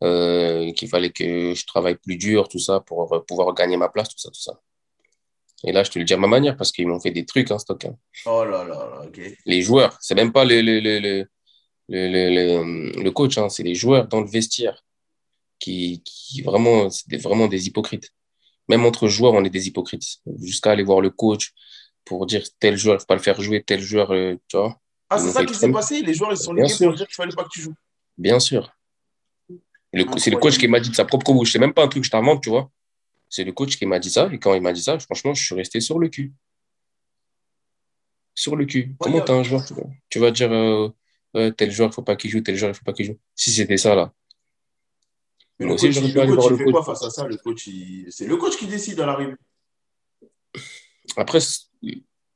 Euh, qu'il fallait que je travaille plus dur, tout ça, pour pouvoir gagner ma place, tout ça, tout ça. Et là, je te le dis à ma manière, parce qu'ils m'ont fait des trucs, hein, stock. Hein. Oh là là, ok. Les joueurs, c'est même pas le, le, le, le, coach, hein, c'est les joueurs dans le vestiaire qui, qui vraiment, c'est vraiment des hypocrites. Même entre joueurs, on est des hypocrites. Jusqu'à aller voir le coach pour dire tel joueur, il ne faut pas le faire jouer, tel joueur, euh, tu vois. Ah, c'est ça qui s'est passé Les joueurs, ils sont liés pour dire qu'il ne fallait pas que tu joues. Bien sûr. C'est le coach qui m'a dit de sa propre bouche. C'est même pas un truc que je t'invente, tu vois. C'est le coach qui m'a dit ça. Et quand il m'a dit ça, franchement, je suis resté sur le cul. Sur le cul. Comment t'as un joueur Tu vas dire euh, tel joueur, il ne faut pas qu'il joue, tel joueur, il ne faut pas qu'il joue. Si c'était ça, là. Mais le coach, il, fait quoi face à ça Le coach, c'est le coach qui décide à l'arrivée. Après,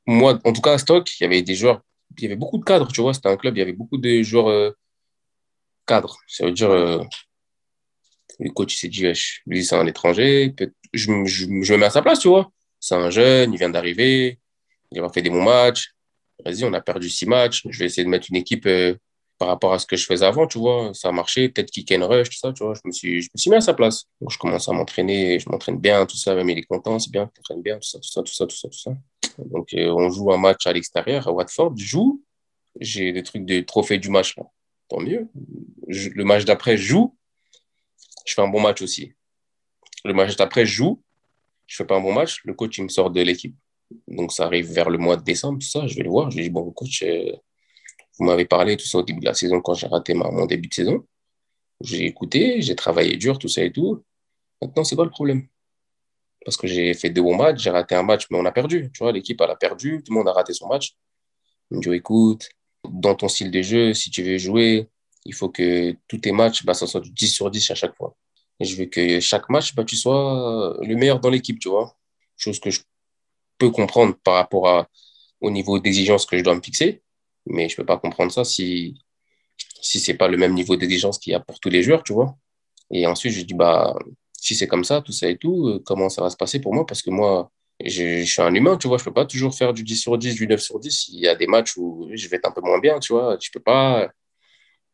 moi, en tout cas, à Stock, il y avait des joueurs, il y avait beaucoup de cadres, tu vois. C'était un club, il y avait beaucoup de joueurs euh, cadres. Ça veut dire, euh, le coach, il s'est dit, lui, c'est un étranger. Je, me mets à sa place, tu vois. C'est un jeune, il vient d'arriver. Il a fait des bons matchs. Vas-y, on a perdu six matchs. Je vais essayer de mettre une équipe euh, par rapport à ce que je faisais avant, tu vois. Ça a marché. Peut-être kick and rush, tout ça, tu vois. Je me suis, je me suis mis à sa place. Donc, je commence à m'entraîner. Je m'entraîne bien, tout ça. Même il est content, c'est bien. Je m'entraîne bien, tout ça, tout ça, tout ça, tout ça, tout ça. Donc, euh, on joue un match à l'extérieur, à Watford. Je joue. J'ai des trucs de trophée du match. Tant mieux. le match d'après, je joue je fais un bon match aussi. Le match d'après, je joue, je fais pas un bon match, le coach, il me sort de l'équipe. Donc, ça arrive vers le mois de décembre, tout ça, je vais le voir. Je lui dis, bon, coach, vous m'avez parlé tout ça au début de la saison quand j'ai raté mon début de saison. J'ai écouté, j'ai travaillé dur, tout ça et tout. Maintenant, c'est quoi le problème? Parce que j'ai fait deux bons matchs, j'ai raté un match, mais on a perdu. Tu vois, l'équipe, elle a perdu, tout le monde a raté son match. Il me dit, écoute, dans ton style de jeu, si tu veux jouer, il faut que tous tes matchs, bah, ça soit du 10 sur 10 à chaque fois. Et je veux que chaque match, bah, tu sois le meilleur dans l'équipe, tu vois. Chose que je peux comprendre par rapport au niveau d'exigence que je dois me fixer. Mais je peux pas comprendre ça si, si ce n'est pas le même niveau d'exigence qu'il y a pour tous les joueurs, tu vois. Et ensuite, je dis, bah, si c'est comme ça, tout ça et tout, euh, comment ça va se passer pour moi? Parce que moi, je, suis un humain, tu vois, je peux pas toujours faire du 10 sur 10, du 9 sur 10. Il y a des matchs où je vais être un peu moins bien, tu vois. Je peux pas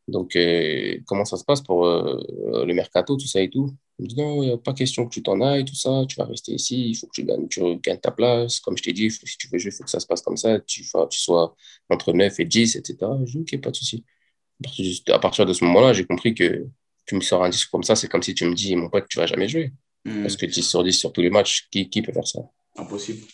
donc, euh, comment ça se passe pour euh, le mercato, tout ça et tout? Il me dit non, il n'y a pas question que tu t'en ailles, tout ça, tu vas rester ici, il faut que tu gagnes, tu gagnes ta place. Comme je t'ai dit, si tu veux jouer, il faut que ça se passe comme ça, tu, tu sois entre 9 et 10, etc. Je dis ok, pas de souci. À partir de ce moment-là, j'ai compris que tu me sors un disque comme ça, c'est comme si tu me dis, mon pote, tu vas jamais jouer. Hmm. Parce que 10 sur 10 sur tous les matchs, qui, qui peut faire ça? Impossible.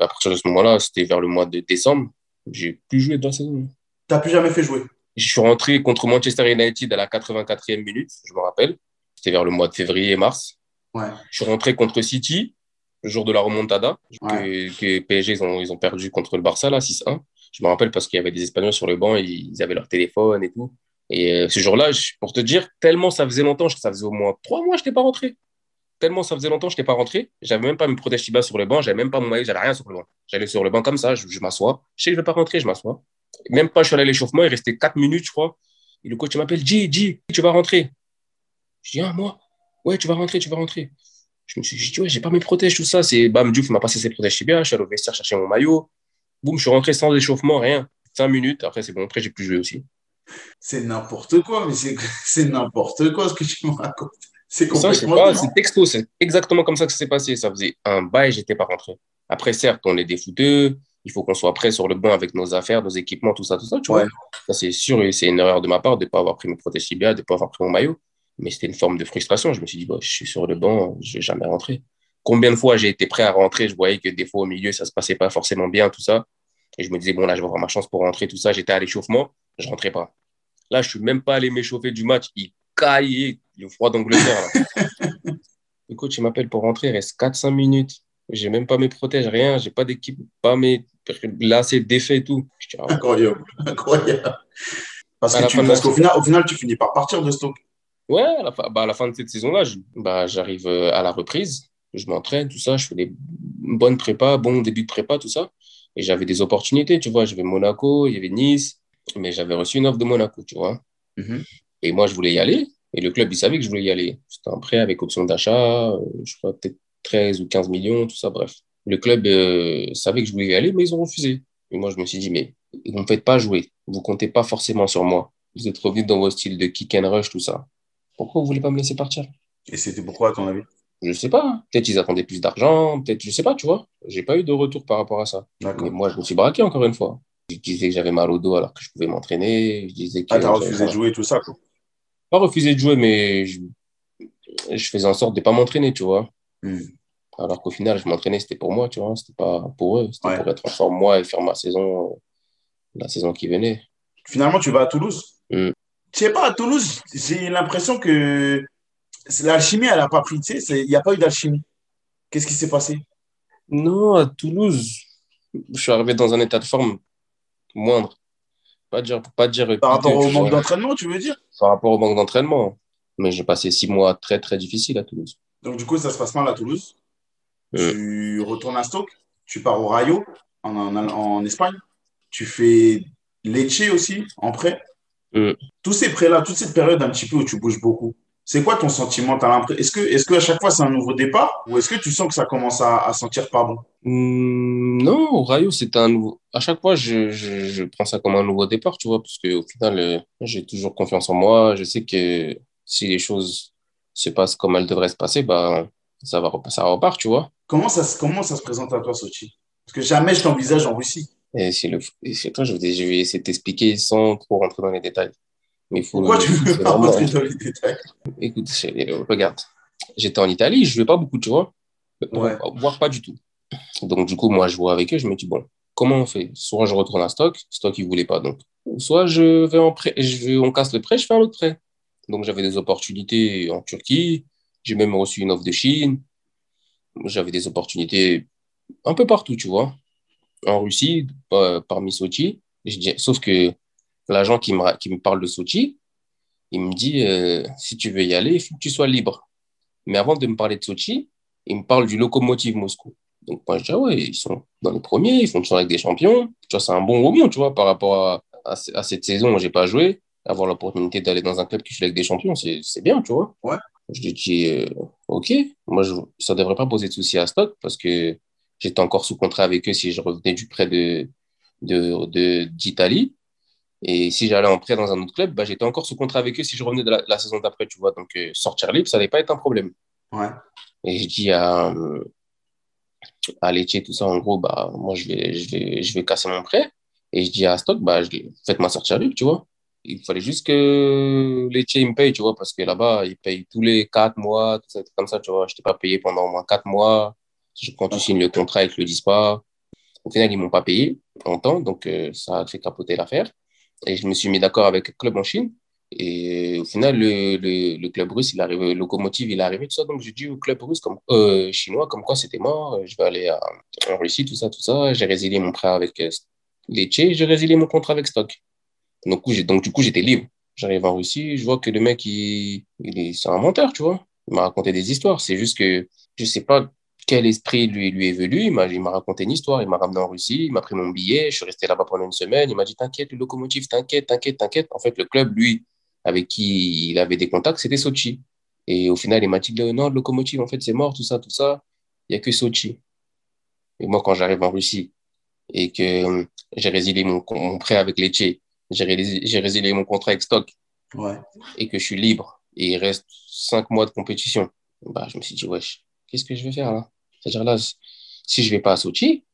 À partir de ce moment-là, c'était vers le mois de décembre, j'ai plus joué dans la saison. Tu n'as plus jamais fait jouer je suis rentré contre Manchester United à la 84e minute, je me rappelle. C'était vers le mois de février et mars. Ouais. Je suis rentré contre City, le jour de la remontada, que, PSG, ils ont, ils ont perdu contre le Barça, là, 6-1. Je me rappelle parce qu'il y avait des Espagnols sur le banc, ils avaient leur téléphone et tout. Et euh, ce jour-là, pour te dire, tellement ça faisait longtemps, ça faisait au moins trois mois, je n'étais pas rentré. Tellement ça faisait longtemps, je n'étais pas rentré. J'avais même pas mes protège sur le banc, j'avais même pas mon maillot, j'avais rien sur le banc. J'allais sur le banc comme ça, je, je m'assois. Je sais que je ne vais pas rentrer, je m'assois. Même pas, je suis allé à l'échauffement, il restait 4 minutes, je crois. Et le coach m'appelle, G, G, tu vas rentrer. Je dis, ah, moi, ouais, tu vas rentrer, tu vas rentrer. Je me suis dit, ouais, j'ai pas mes protèges, tout ça. C'est Bam Diouf m'a passé ses protèges bien. Je suis allé au vestiaire chercher mon maillot. Boum, je suis rentré sans échauffement, rien. 5 minutes, après, c'est bon. Après, j'ai plus joué aussi. C'est n'importe quoi, mais c'est n'importe quoi ce que tu me racontes. C'est complètement. C'est texto, c'est exactement comme ça que ça s'est passé. Ça faisait un bail, j'étais pas rentré. Après, certes, on est des fouteux, il faut qu'on soit prêt sur le banc avec nos affaires, nos équipements, tout ça, tout ça, tu vois. Ça, c'est sûr, et c'est une erreur de ma part de ne pas avoir pris mes protèges de ne pas avoir pris mon maillot. Mais c'était une forme de frustration. Je me suis dit, je suis sur le banc, je ne vais jamais rentrer. combien de fois j'ai été prêt à rentrer, je voyais que des fois au milieu, ça se passait pas forcément bien, tout ça. Et je me disais, bon, là, je vais avoir ma chance pour rentrer, tout ça. J'étais à l'échauffement, je rentrais pas. Là, je suis même pas allé m'échauffer du match. Il caillait, le froid d'Angleterre. le coach, il m'appelle pour rentrer, il reste 4-5 minutes. J'ai même pas mes protèges, rien. J'ai pas d'équipe, pas mes. Là, c'est défait et tout. Ah, incroyable, incroyable. Parce qu'au final, au final, tu finis par partir de Stoke. Ouais, à la, fin, bah, à la fin de cette saison-là, bah, j'arrive euh, à la reprise, je m'entraîne, tout ça, je fais des bonnes prépas, bon début de prépa, tout ça. Et j'avais des opportunités, tu vois. J'avais Monaco, il y avait Nice, mais j'avais reçu une offre de Monaco, tu vois. Mhm. Et moi, je voulais y aller. Et le club, il savait que je voulais y aller. C'était un prêt avec option d'achat, euh, je crois peut-être 13 ou 15 millions, tout ça, bref. Le club euh, savait que je voulais y aller, mais ils ont refusé. Et moi, je me suis dit, mais vous ne me faites pas jouer. Vous comptez pas forcément sur moi. Vous êtes revenu dans vos styles de kick and rush, tout ça. Pourquoi vous voulez pas me laisser partir? Et c'était pourquoi, à ton avis? Je sais pas. Peut-être ils attendaient plus d'argent, peut-être, je sais pas, tu vois. J'ai pas eu de retour par rapport à ça. Mais moi, je me suis braqué encore une fois. Je disais que j'avais mal au dos alors que je pouvais m'entraîner. Je disais que. Ah, t'as refusé de jouer tout ça, quoi. Pas refusé de jouer, mais je, faisais en sorte de pas m'entraîner, tu vois. Hmm. Alors qu'au final, je m'entraînais, c'était pour moi, tu vois. C'était pas pour eux. C'était pour être en forme, moi, et faire ma saison, la saison qui venait. Finalement, tu vas à Toulouse hmm. Je sais pas, à Toulouse, j'ai l'impression que l'alchimie, elle n'a pas pris. Tu sais, il n'y a pas eu d'alchimie. Qu'est-ce qui s'est passé? Non, à Toulouse, je suis arrivé dans un état de forme moindre. Pas dire, pas dire Par rapport au manque d'entraînement, tu veux dire? Par rapport au manque d'entraînement. Mais j'ai passé six mois très, très difficiles à Toulouse. Donc, du coup, ça se passe mal à Toulouse. Euh. Tu retournes à Stoke. Tu pars au Rayo, en, en, Espagne. Tu fais Lecce aussi, en prêt. Euh. Tous ces prêts-là, toute cette période un petit peu où tu bouges beaucoup, c'est quoi ton sentiment? Est-ce que, est que à chaque fois c'est un nouveau départ ou est-ce que tu sens que ça commence à, sentir pas bon? Hmm, Non, au Rayo, c'est un nouveau. À chaque fois, je, je, prends ça comme un nouveau départ, tu vois, parce qu'au final, euh, j'ai toujours confiance en moi. Je sais que si les choses se passent comme elles devraient se passer, bah, ça, va, ça repart, tu vois. Comment ça, comment ça se présente à toi, Sochi? Parce que jamais je t'envisage en Russie. Et c'est le, toi, je vais, je vais essayer de t'expliquer sans trop rentrer dans les détails. Mais faut, Pourquoi tu veux pas rentrer dans les détails? Écoute, regarde, j'étais en Italie, je ne vais pas beaucoup, tu vois. Ouais. Voire pas du tout. Donc, du coup, moi, je vois avec eux, je me dis, bon, comment on fait? Soit je retourne à Stock, Stock, ils ne voulaient pas. Donc, soit je vais en prêt, je vais, on casse le prêt, je fais un autre prêt. Donc, j'avais des opportunités en Turquie. J'ai même reçu une offre de Chine. J'avais des opportunités un peu partout, tu vois. En Russie, parmi Sochi. Sauf que l'agent qui me, parle de Sochi, il me dit euh, si tu veux y aller, il faut que tu sois libre. Mais avant de me parler de Sochi, il me parle du locomotive Moscou. Donc moi je dis ah ouais, ils sont dans les premiers, ils font le avec des champions. Tu vois, c'est un bon rebond, tu vois, par rapport à, cette saison où j'ai pas joué. Avoir l'opportunité d'aller dans un club qui joue avec des champions, c'est bien, tu vois. Ouais. Je lui dis euh, ok, moi je, ça devrait pas poser de souci à Stock parce que j'étais encore sous contrat avec eux si je revenais du prêt de d'Italie. Et si j'allais en prêt dans un autre club, bah, j'étais encore sous contrat avec eux si je revenais de la, saison d'après, tu vois. Donc, euh, sortir libre, ça n'allait pas être un problème. Ouais. Et je dis à, à Lecce, tout ça, en gros, bah, moi, je vais, je, vais, je vais casser mon prêt. Et je dis à Stock, bah, faites-moi sortir libre, tu vois. Il fallait juste que Lecce, me paye, tu vois, parce que là-bas, ils payent tous les quatre mois, tout ça, comme ça, tu vois. Je n'étais pas payé pendant au moins quatre mois. Quand tu signes le contrat, ils ne le disent pas. Au final, ils ne m'ont pas payé en temps, donc euh, ça a fait capoter l'affaire. Et je me suis mis d'accord avec le club en Chine. Et au final, le, le, club russe, il arrive, Locomotive, il est arrivé, tout ça. Donc, j'ai dit au club russe, comme, euh, chinois, comme quoi c'était mort, je vais aller en Russie, tout ça, tout ça. J'ai résilié mon prêt avec euh, Lecce, j'ai résilié mon contrat avec Stock. Donc, du coup, j'étais libre. J'arrive en Russie, je vois que le mec, il, il est, c'est un menteur, tu vois. Il m'a raconté des histoires. C'est juste que je sais pas quel esprit lui, lui est venu. Il m'a raconté une histoire, il m'a ramené en Russie, il m'a pris mon billet, je suis resté là-bas pendant une semaine. Il m'a dit T'inquiète, le locomotive, t'inquiète, t'inquiète, t'inquiète. En fait, le club, lui, avec qui il avait des contacts, c'était Sochi. Et au final, il m'a dit Non, le locomotive, en fait, c'est mort, tout ça, tout ça. Il n'y a que Sochi. Et moi, quand j'arrive en Russie et que hum, j'ai résilié mon, mon, prêt avec Lecce, j'ai résilié mon contrat avec Stock et que je suis libre et il reste cinq mois de compétition, bah, je me suis dit Wesh, qu'est-ce que je vais faire là? C'est-à-dire là, si je vais pas à Sochi,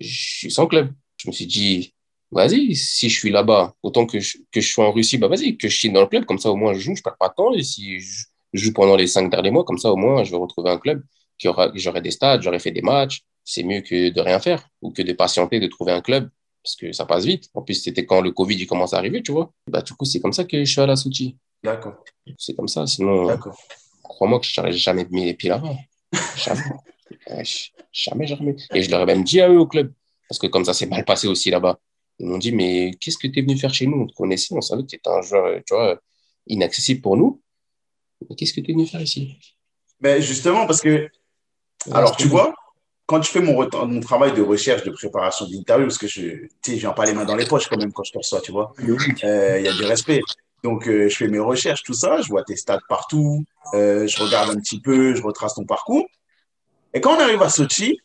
je suis sans club. Je me suis dit, vas-y, si je suis là-bas, autant que je, que je sois en Russie, bah vas-y, que je signe dans le club, comme ça au moins je joue, je perds pas de temps. Et si je joue pendant les cinq derniers mois, comme ça au moins je vais retrouver un club. j'aurais des stades, j'aurais fait des matchs. C'est mieux que de rien faire ou que de patienter, de trouver un club parce que ça passe vite. En plus, c'était quand le Covid il commence à arriver, tu vois. Bah, du coup, c'est comme ça que je suis à la Sochi. D'accord. C'est comme ça. Sinon, crois-moi que je n'aurais jamais mis les pieds là-bas. Jamais. jamais, jamais. Et je leur ai même dit à eux au club. Parce que comme ça s'est mal passé aussi là-bas. Ils m'ont dit, mais qu'est-ce que tu es venu faire chez nous? On te connaissait, on savait que tu étais un joueur, tu vois, inaccessible pour nous. Mais qu'est-ce que tu es venu faire ici? Ben Justement, parce que, alors tu vois, quand je fais mon, mon travail de recherche, de préparation d'interview, parce que je viens pas les mains dans les poches quand même quand je te reçois, tu vois, euh, il y a du respect. Donc, euh, je fais mes recherches, tout ça, je vois tes stats partout, euh, je regarde un petit peu, je retrace ton parcours. Et quand on arrive à Sochi,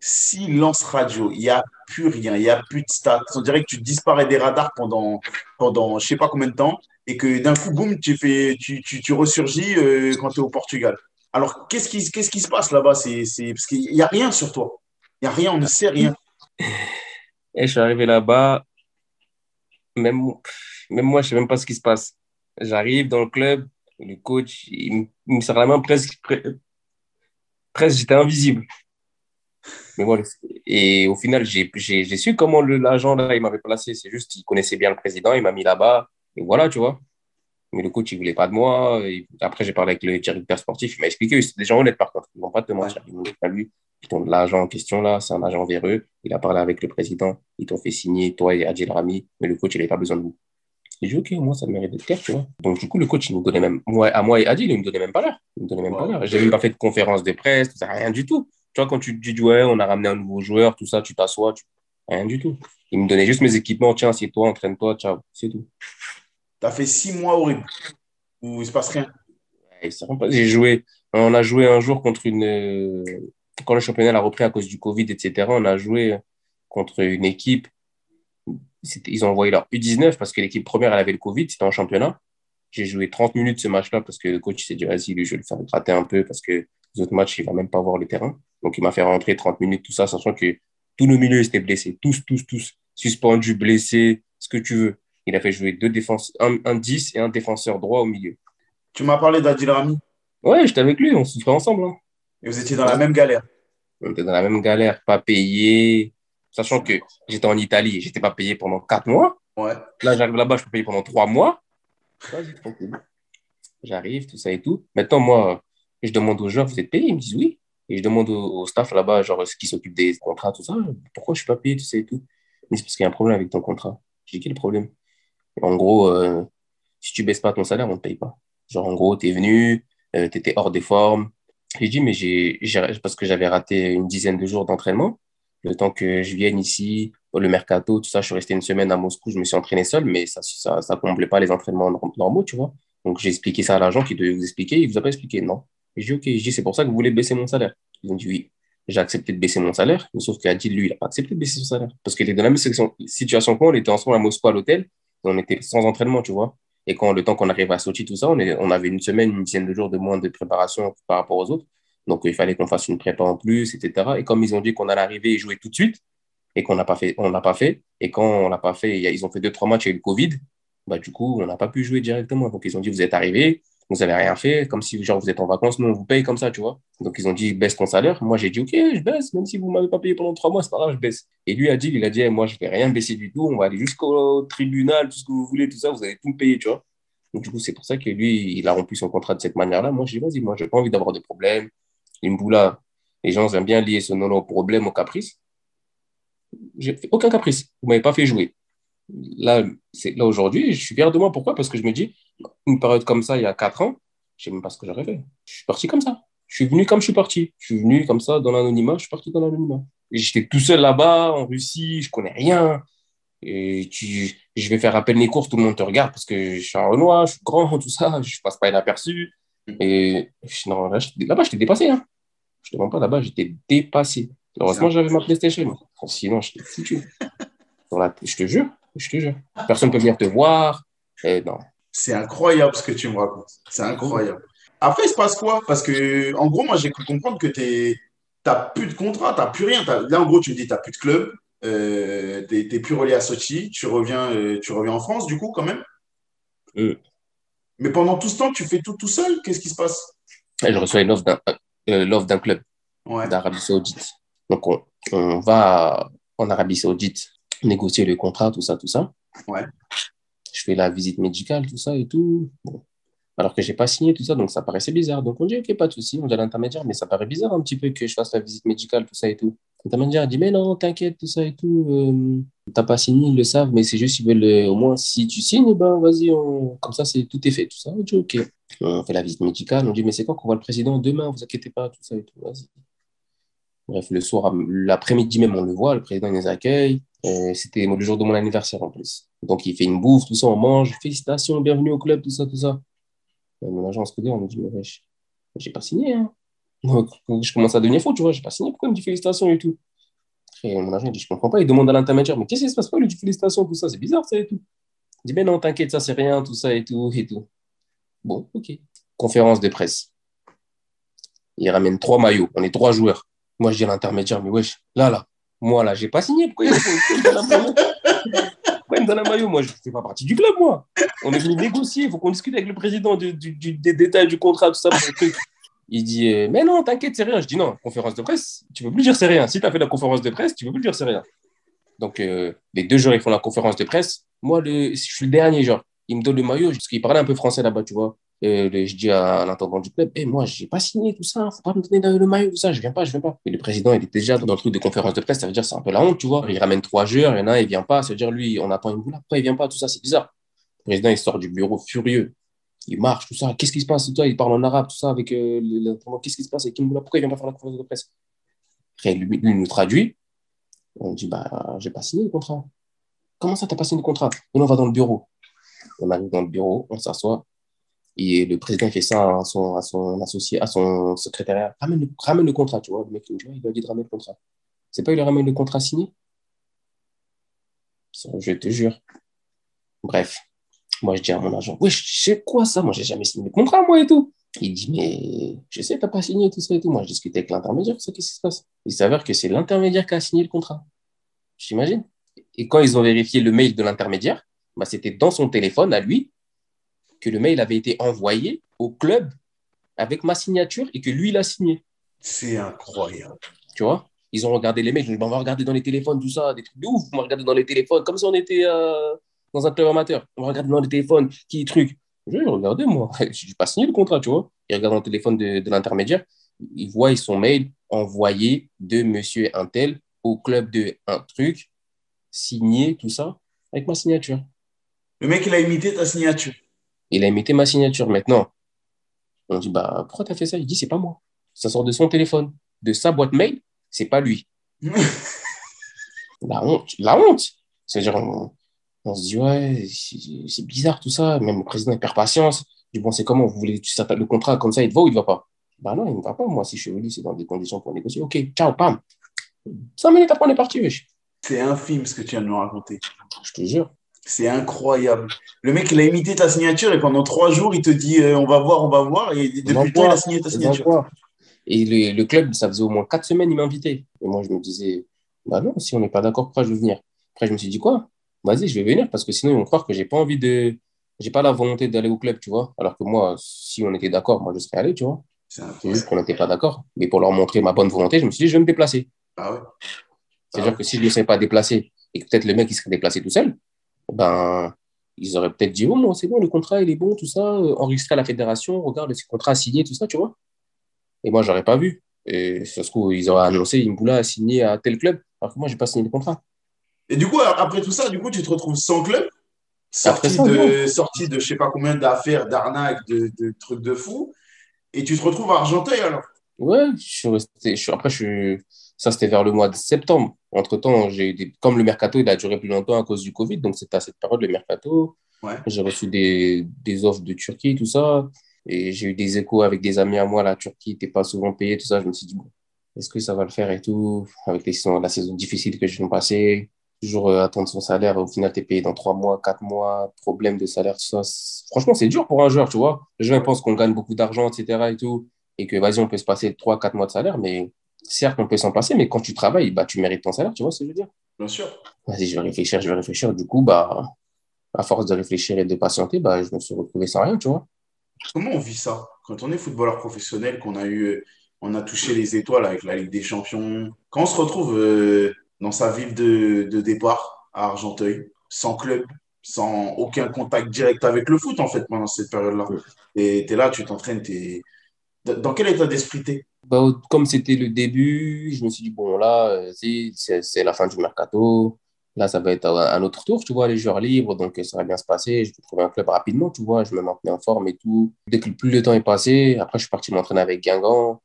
silence radio, il n'y a plus rien, il n'y a plus de stats. On dirait que tu disparais des radars pendant, pendant je ne sais pas combien de temps et que d'un coup, boum, tu, fais, tu, tu, tu ressurgis quand tu es au Portugal. Alors, qu'est-ce qui, se passe là-bas? C'est, Parce qu'il n'y a rien sur toi. Il n'y a rien, on ne sait rien. Et je suis arrivé là-bas, même, moi, je ne sais même pas ce qui se passe. J'arrive dans le club, le coach, il, me sert la main presque, presque j'étais invisible. Mais voilà. Et au final, j'ai su comment l'agent là, il m'avait placé. C'est juste, il connaissait bien le président, il m'a mis là-bas. Et voilà, tu vois. Mais le coach, il voulait pas de moi. après, j'ai parlé avec le directeur sportif, il m'a expliqué. C'est des gens honnêtes, par contre. Ils ne vont pas te mentir. Ils m'ont dit, lui, l'agent en question là, c'est un agent véreux. Il a parlé avec le président. Ils t'ont fait signer, toi et Adil Rami. Mais le coach, il n'avait pas besoin de vous. J'ai dit, OK, moi, ça mérite d'être clair, tu vois. Donc, du coup, le coach, il me donnait même, moi, à moi et Adil, il me donnait même pas l'heure. Il me donnait même pas l'heure. J'ai même pas fait de conférence de presse, rien du tout. Tu vois, quand tu dis, ouais, on a ramené un nouveau joueur, tout ça, tu t'assois, rien du tout. Il me donnait juste mes équipements, tiens, assieds-toi, entraîne-toi, ciao, c'est tout. Tu as fait six mois horribles où il se passe rien. J'ai joué, on a joué un jour contre une. Quand le championnat a repris à cause du Covid, etc., on a joué contre une équipe. Ils ont envoyé leur U19 parce que l'équipe première, elle avait le Covid, c'était en championnat. J'ai joué 30 minutes ce match-là parce que le coach s'est dit, vas-y, lui, je vais le faire gratter un peu parce que les autres matchs, il va même pas voir le terrain. Donc, il m'a fait rentrer 30 minutes, tout ça, sachant que tous nos milieux étaient blessés. Tous, tous, tous. Suspendus, blessés, ce que tu veux. Il a fait jouer deux défenseurs, un, 10 et un défenseur droit au milieu. Tu m'as parlé d'Adil Rami Ouais, j'étais avec lui, on souffrait ensemble. Hein. Et vous étiez dans la même galère On était dans la même galère, pas payé. Sachant que j'étais en Italie et j'étais pas payé pendant quatre mois. Ouais. Là, j'arrive là-bas, je peux payer pendant trois mois. Vas-y, tranquille. J'arrive, tout ça et tout. Maintenant, moi, je demande aux joueurs, vous êtes payés Ils me disent oui. Et je demande au, staff là-bas, genre, ce qui s'occupe des contrats, tout ça, pourquoi je suis pas payé, tout ça et tout? Mais c'est parce qu'il y a un problème avec ton contrat. J'ai dit, quel problème? En gros, euh, si tu baisses pas ton salaire, on ne te paye pas. Genre, en gros, tu es venu, euh, tu étais hors des formes. J'ai dit, mais j'ai, parce que j'avais raté une dizaine de jours d'entraînement, le temps que je vienne ici, le mercato, tout ça, je suis resté une semaine à Moscou, je me suis entraîné seul, mais ça ça, comblait pas les entraînements normaux, tu vois. Donc, j'ai expliqué ça à l'agent qui devait vous expliquer, il vous a pas expliqué, non. J'ai dit, OK, c'est pour ça que vous voulez baisser mon salaire. Ils ont dit, oui. J'ai accepté de baisser mon salaire, sauf dit, lui, il n'a pas accepté de baisser son salaire. Parce qu'il était dans la même situation que moi, on était ensemble à Moscou à l'hôtel, on était sans entraînement, tu vois. Et quand le temps qu'on arrive à Sochi, tout ça, on, avait une semaine, une dizaine de jours de moins de préparation par rapport aux autres. Donc, il fallait qu'on fasse une prépa en plus, etc. Et comme ils ont dit qu'on allait arriver et jouer tout de suite, et qu'on n'a pas fait, on n'a pas fait. Et quand on l'a pas fait, ils ont fait deux, trois matchs avec le Covid. Bah, du coup, on n'a pas pu jouer directement. Donc, ils ont dit, vous êtes arrivés, vous n'avez rien fait, comme si genre vous êtes en vacances, nous on vous paye comme ça, tu vois. Donc ils ont dit baisse ton salaire. Moi j'ai dit ok, je baisse, même si vous ne m'avez pas payé pendant trois mois, c'est pas grave, je baisse. Et lui a dit, il a dit moi je vais rien baisser du tout, on va aller jusqu'au tribunal, tout ce que vous voulez, tout ça, vous allez tout me payer, tu vois. Donc du coup c'est pour ça que lui il a rompu son contrat de cette manière-là. Moi je dis vas-y, moi j'ai pas envie d'avoir de problèmes. là, les gens aiment bien lier ce nom au problème, au caprice. J'ai fait aucun caprice. Vous m'avez pas fait jouer là, c'est, là aujourd'hui, je suis fier de moi. Pourquoi? Parce que je me dis, une période comme ça, il y a quatre ans, je ne sais même pas ce que j'aurais fait. Je suis parti comme ça. Je suis venu comme je suis parti. Je suis venu comme ça dans l'anonymat, je suis parti dans l'anonymat. J'étais tout seul là-bas, en Russie, je connais rien. Et tu, je vais faire appel mes courses, tout le monde te regarde parce que je suis un Renoir, je suis grand, tout ça, je passe pas inaperçu. Et non, là-bas, j'étais dépassé. Hein. Je te mens pas, là-bas, j'étais dépassé. Heureusement, j'avais ma PlayStation. Sinon, j'étais foutu. je te jure. Je te jure. Personne ne peut venir te voir. non. C'est incroyable ce que tu me racontes. C'est incroyable. Après, il se passe quoi? Parce que, en gros, moi, j'ai cru comprendre que tu n'as plus de contrat, tu n'as plus rien. Là, en gros, tu me dis tu n'as plus de club, euh, tu n'es plus relié à Sochi, tu reviens, euh, tu reviens en France, du coup, quand même? Euh. Mais pendant tout ce temps, tu fais tout tout seul? Qu'est-ce qui se passe? Je reçois d'un. euh, l'offre d'un club d'Arabie Saoudite. Donc, on, on, va en Arabie Saoudite négocier le contrat, tout ça, tout ça. Ouais. Je fais la visite médicale, tout ça et tout. Bon. Alors que je n'ai pas signé tout ça, donc ça paraissait bizarre. Donc on dit, OK, pas de souci, on dit à l'intermédiaire, mais ça paraît bizarre un petit peu que je fasse la visite médicale, tout ça et tout. L'intermédiaire dit, mais non, t'inquiète, tout ça et tout. Euh, t'as pas signé, ils le savent, mais c'est juste, ils veulent, euh, au moins, si tu signes, ben vas-y, comme ça, c'est tout est fait, tout ça. On dit, OK. On fait la visite médicale, on dit, mais c'est quand qu'on voit le président demain, vous inquiétez pas, tout ça et tout, vas-y. Bref, le soir, l'après-midi même, on le voit, le président il nous accueille. C'était le jour de mon anniversaire en plus. Donc, il fait une bouffe, tout ça, on mange. Félicitations, bienvenue au club, tout ça, tout ça. mon agent se on me dit, mais j'ai pas signé. Hein. Donc, je commence à devenir fou, tu vois, j'ai pas signé. Pourquoi il me dit félicitations et tout? Et mon agent dit, je comprends pas. Il demande à l'intermédiaire, mais qu'est-ce qui se passe? Pas Il lui dit félicitations, tout ça, c'est bizarre, ça et tout. Il dit, mais non, t'inquiète, ça, c'est rien, tout ça et tout, et tout. Bon, ok. Conférence de presse. Il ramène trois maillots. On est trois joueurs. Moi, je dis à l'intermédiaire, mais wesh, là, là, moi, là, j'ai pas signé. Pourquoi il me donne un maillot? Moi, je fais pas partie du club, moi. On est venu négocier. Il faut qu'on discute avec le président du, des détails du contrat, tout ça. Pour truc. Il dit, euh, mais non, t'inquiète, c'est rien. Je dis, non, conférence de presse, tu peux plus dire c'est rien. Si tu as fait la conférence de presse, tu peux plus dire c'est rien. Donc, euh, les deux jours, ils font la conférence de presse. Moi, je suis le dernier, genre. Il me donne le maillot, parce qu'il parlait un peu français là-bas, tu vois. Et je dis à l'intendant du club, eh, moi, j'ai pas signé tout ça, faut pas me donner le maillot, tout ça, je viens pas, je viens pas. Et le président, il est déjà dans le truc de conférence de presse, ça veut dire c'est un peu la honte, tu vois. Il ramène trois joueurs, il y en a il vient pas, ça veut dire lui, on attend une boule, après il vient pas, tout ça, c'est bizarre. Le président, il sort du bureau furieux. Il marche, tout ça. Qu'est-ce qui se passe toi? Il parle en arabe, tout ça, avec euh, Qu'est-ce qui se passe avec Kimboula? Pourquoi il vient pas faire la conférence de presse? Après, lui, lui nous traduit. On dit, bah, j'ai pas signé le contrat. Comment ça, t'as pas signé le contrat? On va dans le bureau. On arrive dans le bureau, on s'assoit. Et le président fait ça à son, à associé, à son secrétariat. Ramène le, contrat, tu vois. Le mec, il lui a dit de ramener le contrat. C'est pas, il lui ramène le contrat signé? Je te jure. Bref. Moi, je dis à mon agent, je sais quoi ça? Moi, j'ai jamais signé le contrat, moi et tout. Il dit, mais je sais, t'as pas signé tout ça et tout. Moi, je discutais avec l'intermédiaire, ça, qu'est-ce qui se passe? Il s'avère que c'est l'intermédiaire qui a signé le contrat. J'imagine. Et quand ils ont vérifié le mail de l'intermédiaire, bah, c'était dans son téléphone à lui que le mail avait été envoyé au club avec ma signature et que lui, il a signé. C'est incroyable. Tu vois? Ils ont regardé les mails, ils ont dit, on va regarder dans les téléphones, tout ça, des trucs de ouf. On va regarder dans les téléphones, comme si on était euh, dans un club amateur. On va regarder dans les téléphones, qui truc. Je regarder, moi. Je n'ai pas signé le contrat, tu vois. Ils regardent dans le téléphone de, de l'intermédiaire. Ils voient son mail envoyé de monsieur Intel au club de un truc, signé, tout ça, avec ma signature. Le mec, il a imité ta signature. Il a imité ma signature. Maintenant, on dit, bah, pourquoi tu as fait ça? Il dit, c'est pas moi. Ça sort de son téléphone, de sa boîte mail, c'est pas lui. la honte, la honte. C'est-à-dire, on, se dit, ouais, c'est bizarre tout ça. Même le président, il perd patience. Il dit, bon, c'est comment? Vous voulez tu le contrat comme ça, il te va ou il ne va pas? Bah non, il ne va pas. Moi, si je suis venu, c'est dans des conditions pour négocier. Ok, ciao, pam. Cinq minutes après, on est parti, C'est infime ce que tu viens de nous raconter. Je te jure. C'est incroyable. Le mec, il a imité ta signature et pendant trois jours, il te dit euh, on va voir, on va voir. Et depuis le temps, il a signé ta signature. Et le, club, ça faisait au moins quatre semaines, il m'invitait. Et moi, je me disais bah non, si on n'est pas d'accord, pourquoi je veux venir? Après, je me suis dit quoi? Vas-y, je vais venir parce que sinon, ils vont croire que j'ai pas envie de. J'ai pas la volonté d'aller au club, tu vois? Alors que moi, si on était d'accord, moi, je serais allé, tu vois? C'est juste qu'on n'était pas d'accord. Mais pour leur montrer ma bonne volonté, je me suis dit je vais me déplacer. Ah ouais C'est-à-dire que si je ne serais pas déplacé et que peut-être le mec, il serait déplacé tout seul, ben, ils auraient peut-être dit, oh non, c'est bon, le contrat, il est bon, tout ça, euh, enregistré à la fédération, regarde, le contrat signé, tout ça, tu vois. Et moi, j'aurais pas vu. Et ce coup, ils auraient annoncé, Imboula a signé à tel club, alors que moi, j'ai pas signé le contrat. Et du coup, après tout ça, du coup, tu te retrouves sans club, sorti, de, sorti de je sais pas combien d'affaires, d'arnaques, de, de, trucs de fou, et tu te retrouves à Argenteuil alors? Ouais, je suis resté. Je après, je ça, c'était vers le mois de septembre. Entre-temps, j'ai des... comme le mercato, il a duré plus longtemps à cause du Covid, donc c'était à cette période, le mercato. J'ai reçu des, des, offres de Turquie, tout ça. Et j'ai eu des échos avec des amis à moi. La Turquie n'était pas souvent payée, tout ça. Je me suis dit, bon, est-ce que ça va le faire et tout Avec les, la saison difficile que je viens de passer, toujours euh, attendre son salaire. Au final, tu es payé dans trois mois, quatre mois, problème de salaire, tout ça. Franchement, c'est dur pour un joueur, tu vois. Les gens pensent qu'on gagne beaucoup d'argent, etc. et tout. Et que, vas-y, on peut se passer trois, quatre mois de salaire, mais certes, on peut s'en passer, mais quand tu travailles, bah, tu mérites ton salaire, tu vois ce que je veux dire? Bien sûr. Vas-y, je vais réfléchir, je vais réfléchir. Du coup, bah, à force de réfléchir et de patienter, bah, je me suis retrouvé sans rien, tu vois. Comment on vit ça? Quand on est footballeur professionnel, qu'on a eu on a touché les étoiles avec la Ligue des Champions. Quand on se retrouve euh, dans sa ville de, de, départ à Argenteuil, sans club, sans aucun contact direct avec le foot, en fait, pendant cette période-là. Et tu es là, tu t'entraînes, tu Dans quel état d'esprit tu bah, Comme c'était le début, je me suis dit, bon, là, euh, c'est la fin du mercato. Là, ça va être un autre tour, tu vois, les joueurs libres, donc ça va bien se passer. Je vais trouver un club rapidement, tu vois, je me maintenais en forme et tout. Dès que plus le temps est passé, après, je suis parti m'entraîner avec Guingamp.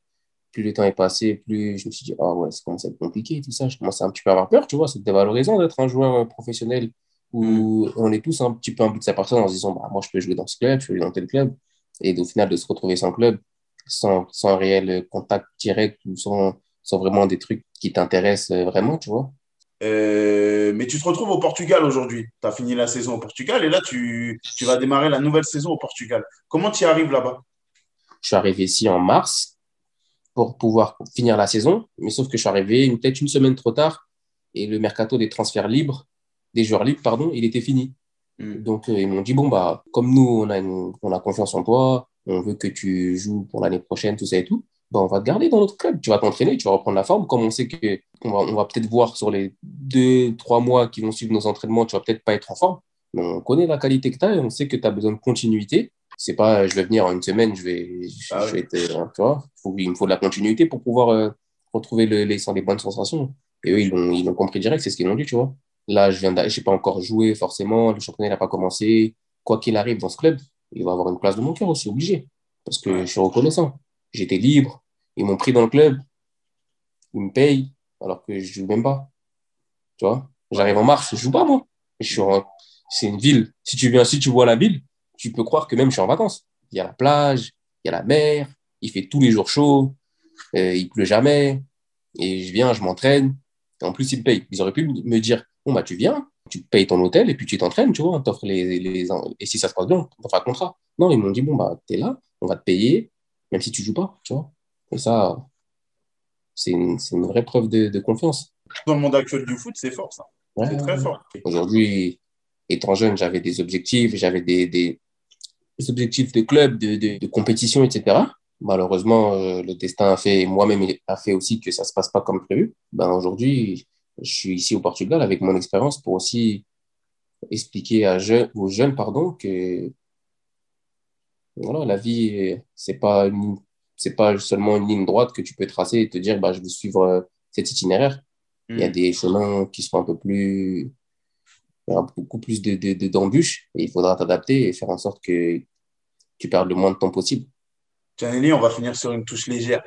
Plus le temps est passé, plus je me suis dit, ah ouais, ça commence à être compliqué, tout ça. Je commence à un petit peu avoir peur, tu vois, c'est dévalorisant d'être un joueur professionnel où mm. on est tous un petit peu un bout de sa personne en se disant, bah, moi, je peux jouer dans ce club, je peux jouer dans tel club. Et au final, de se retrouver sans club, sans, sans réel contact direct ou sans, sans vraiment des trucs qui t'intéressent vraiment, tu vois euh, mais tu te retrouves au Portugal aujourd'hui. Tu as fini la saison au Portugal et là, tu, tu, vas démarrer la nouvelle saison au Portugal. Comment tu y arrives là-bas? Je suis arrivé ici en mars pour pouvoir finir la saison, mais sauf que je suis arrivé peut-être une semaine trop tard et le mercato des transferts libres, des joueurs libres, pardon, il était fini. Hmm. Donc, euh, ils m'ont dit, bon, bah, comme nous, on a, on a confiance en toi, on veut que tu joues pour l'année prochaine, tout ça et tout. Ben, on va te garder dans notre club. Tu vas t'entraîner, tu vas reprendre la forme. Comme on sait que on va, on va peut-être voir sur les deux, trois mois qui vont suivre nos entraînements, tu vas peut-être pas être en forme. Mais on connaît la qualité que tu as et on sait que tu as besoin de continuité. C'est pas, je vais venir en une semaine, je vais, je, ah vais être, euh, tu vois, faut, il me faut de la continuité pour pouvoir euh, retrouver le, les, les bonnes sensations. Et eux, ils l'ont, ils l'ont compris direct, c'est ce qu'ils ont dit, tu vois. Là, je viens j'ai pas encore joué forcément, le championnat n'a pas commencé. Quoi qu'il arrive dans ce club, il va avoir une place de mon cœur aussi, obligé. Parce que je suis reconnaissant. J'étais libre, ils m'ont pris dans le club. Ils me payent alors que je joue même pas. Tu vois? J'arrive en mars, je joue pas moi. Je suis C'est une ville. Si tu viens, si tu vois la ville, tu peux croire que même je suis en vacances. Il y a la plage, il y a la mer, il fait tous les jours chaud, euh, il pleut jamais. Et je viens, je m'entraîne. En plus, ils me payent. Ils auraient pu me dire Bon, bah, tu viens, tu payes ton hôtel et puis tu t'entraînes, tu vois. Les, les, et si ça se passe bien, on fera un contrat. Non, ils m'ont dit Bon, bah, t'es là, on va te payer, même si tu joues pas, tu vois. Et ça, c'est une, une, vraie preuve de, de, confiance. Dans le monde actuel du foot, c'est fort, ça. c'est très fort. Aujourd'hui, étant jeune, j'avais des objectifs, j'avais des, des, objectifs de club, de, de, de compétition, etc. Malheureusement, euh, le destin a fait, moi-même, a fait aussi que ça ne se passe pas comme prévu. Ben, Aujourd'hui, je suis ici au Portugal avec mon expérience pour aussi expliquer à aux jeunes pardon, que voilà, la vie, c'est pas une c'est pas seulement une ligne droite que tu peux tracer et te dire bah, je vais suivre euh, cet itinéraire. Il y a hmm. des chemins qui sont un peu plus. Il y aura beaucoup plus d'embûches de, de, et il faudra t'adapter et faire en sorte que tu perdes le moins de temps possible. Janelli, on va finir sur une touche légère.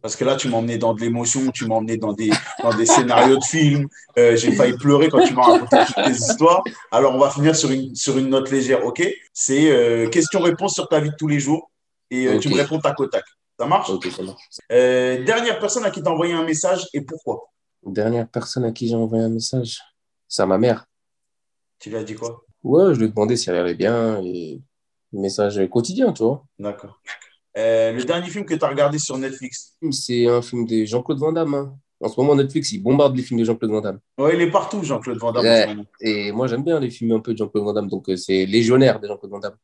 Parce que là, tu emmené dans de l'émotion, tu m'as emmené dans des, dans des scénarios de films. Euh, j'ai failli pleurer quand tu m'as raconté toutes tes histoires. Alors, on va finir sur une, sur une note légère, OK? C'est euh, question-réponse sur ta vie de tous les jours. Et tu me réponds tac au tac. Ça marche? Euh, dernière personne à qui t'as envoyé un message et pourquoi? Dernière personne à qui j'ai envoyé un message, c'est à ma mère. Tu lui as dit quoi? Ouais, je lui ai demandé si elle allait bien et message quotidien, tu vois. D'accord. Euh, le dernier film que tu as regardé sur Netflix? C'est un film de Jean-Claude Van Damme. Hein. En ce moment, Netflix, il bombarde les films de Jean-Claude Van Damme. Ouais, il est partout, Jean-Claude Van Damme. et moi, j'aime bien les films un peu de Jean-Claude Van Damme, donc euh, c'est légionnaire de Jean-Claude Van Damme.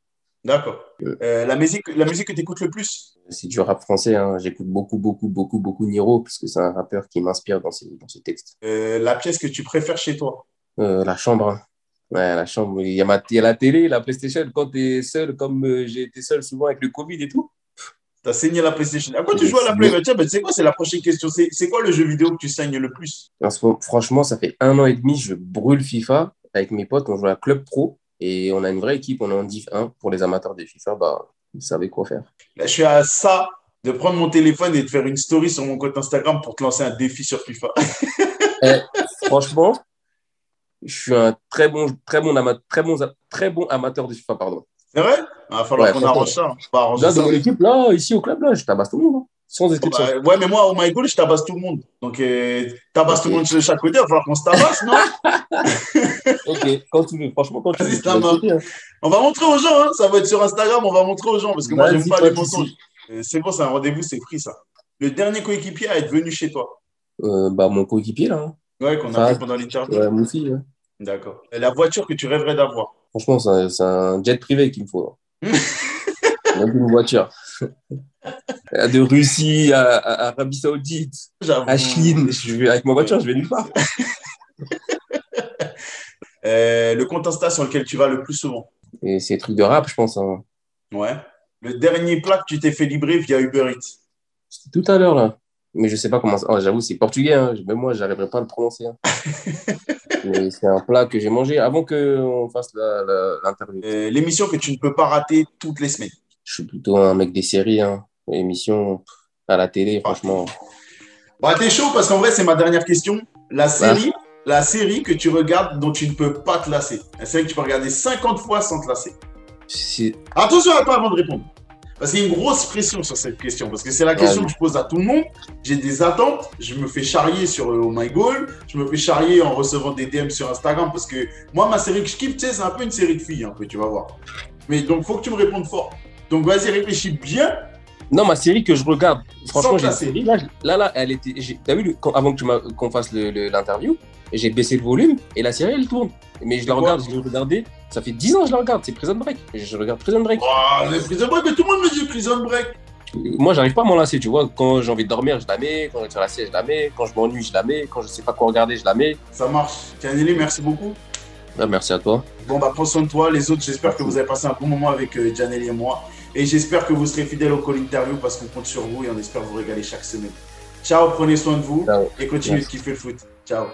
D'accord. Euh, la, musique, la musique que tu écoutes le plus? C'est du rap français. Hein. J'écoute beaucoup, beaucoup, beaucoup, beaucoup Niro, parce que c'est un rappeur qui m'inspire dans ses, dans ses textes. Euh, la pièce que tu préfères chez toi? La chambre. Hein. Ouais, la chambre. Il y, a il y a la télé, la PlayStation. Quand tu es seul, comme j'ai été seul souvent avec le Covid et tout. Tu as saigné la PlayStation. À quoi tu joues à la PlayStation Tiens, ben, c'est quoi C'est la prochaine question. C'est quoi le jeu vidéo que tu saignes le plus? Franchement, ça fait un an et demi, je brûle FIFA. Avec mes potes, on joue à Club Pro. Et on a une vraie équipe, on est en Div 1. Pour les amateurs de FIFA, bah, vous savez quoi faire. Là, je suis à ça de prendre mon téléphone et de faire une story sur mon compte Instagram pour te lancer un défi sur FIFA. Eh, franchement, je suis un très bon, très bon, très bon, très bon amateur de FIFA, pardon. C'est vrai? Il va falloir qu'on arrange ça. Là, dans l'équipe, là, ici au club, là, je tabasse tout le monde. Hein. Sans exception. Bah, ouais, mais moi, au My Goal, je tabasse tout le monde. Donc, euh, tabasse tout le monde de chaque côté, il va falloir qu'on se tabasse, non? Ok, quand tu veux. Franchement, quand tu veux. Hein. On va montrer aux gens, hein. ça va être sur Instagram, on va montrer aux gens, parce que moi, j'aime pas les mensonges. Euh, c'est bon, c'est un rendez-vous, c'est pris, ça. Le dernier coéquipier à être venu chez toi euh, bah, Mon coéquipier, là. Hein. Ouais, qu'on a vu pendant l'interview. Ouais, mon fils. D'accord. La voiture que tu rêverais d'avoir? Franchement, c'est un, jet privé qu'il me faut. Même une voiture. De Russie à, Arabie Saoudite, à Chine. Je vais, avec ma voiture, je vais nulle part. Euh, le compte Insta sur lequel tu vas le plus souvent? Et c'est trucs de rap, je pense. Hein. Ouais. Le dernier plat que tu t'es fait livrer via Uber Eats C'était tout à l'heure, là. Mais je sais pas comment. Oh, J'avoue, c'est portugais. Hein. Même moi, j'arriverai pas à le prononcer. Hein. Mais c'est un plat que j'ai mangé avant qu'on fasse l'interview. Euh, l'émission que tu ne peux pas rater toutes les semaines. Je suis plutôt un mec des séries. Hein. Émission à la télé, franchement. Bon, t'es chaud parce qu'en vrai, c'est ma dernière question. La série, la série que tu regardes dont tu ne peux pas te lasser. La série que tu peux regarder 50 fois sans te lasser. Attention à toi avant de répondre. Parce qu'il y a une grosse pression sur cette question. Parce que c'est la question que je pose à tout le monde. J'ai des attentes. Je me fais charrier sur Oh My Goal. Je me fais charrier en recevant des DM sur Instagram. Parce que moi, ma série que je kiffe, c'est un peu une série de filles. Un peu, tu vas voir. Mais donc, faut que tu me répondes fort. Donc, vas-y, réfléchis bien. Non, ma série que je regarde, franchement, j'ai série. Là, là, là, elle était. T'as vu, avant que qu'on fasse l'interview, j'ai baissé le volume et la série, elle tourne. Mais je la regarde, je l'ai regardée. Ça fait 10 ans que je la regarde, c'est Prison Break. Je regarde Prison Break. Oh, mais Prison Break, mais tout le monde me dit Prison Break. Moi, j'arrive pas à m'en lasser, tu vois. Quand j'ai envie de dormir, je la mets. Quand j'ai la sieste, je la mets. Quand je m'ennuie, je la mets. Quand je sais pas quoi regarder, je la mets. Ça marche. Tianelli, merci beaucoup. Ah, merci à toi. Bon, bah, prends soin de toi. Les autres, j'espère que vous avez passé un bon moment avec euh, et moi. Et j'espère que vous serez fidèles au call interview parce qu'on compte sur vous et on espère vous régaler chaque semaine. Ciao, prenez soin de vous et continuez de kiffer le foot. Ciao.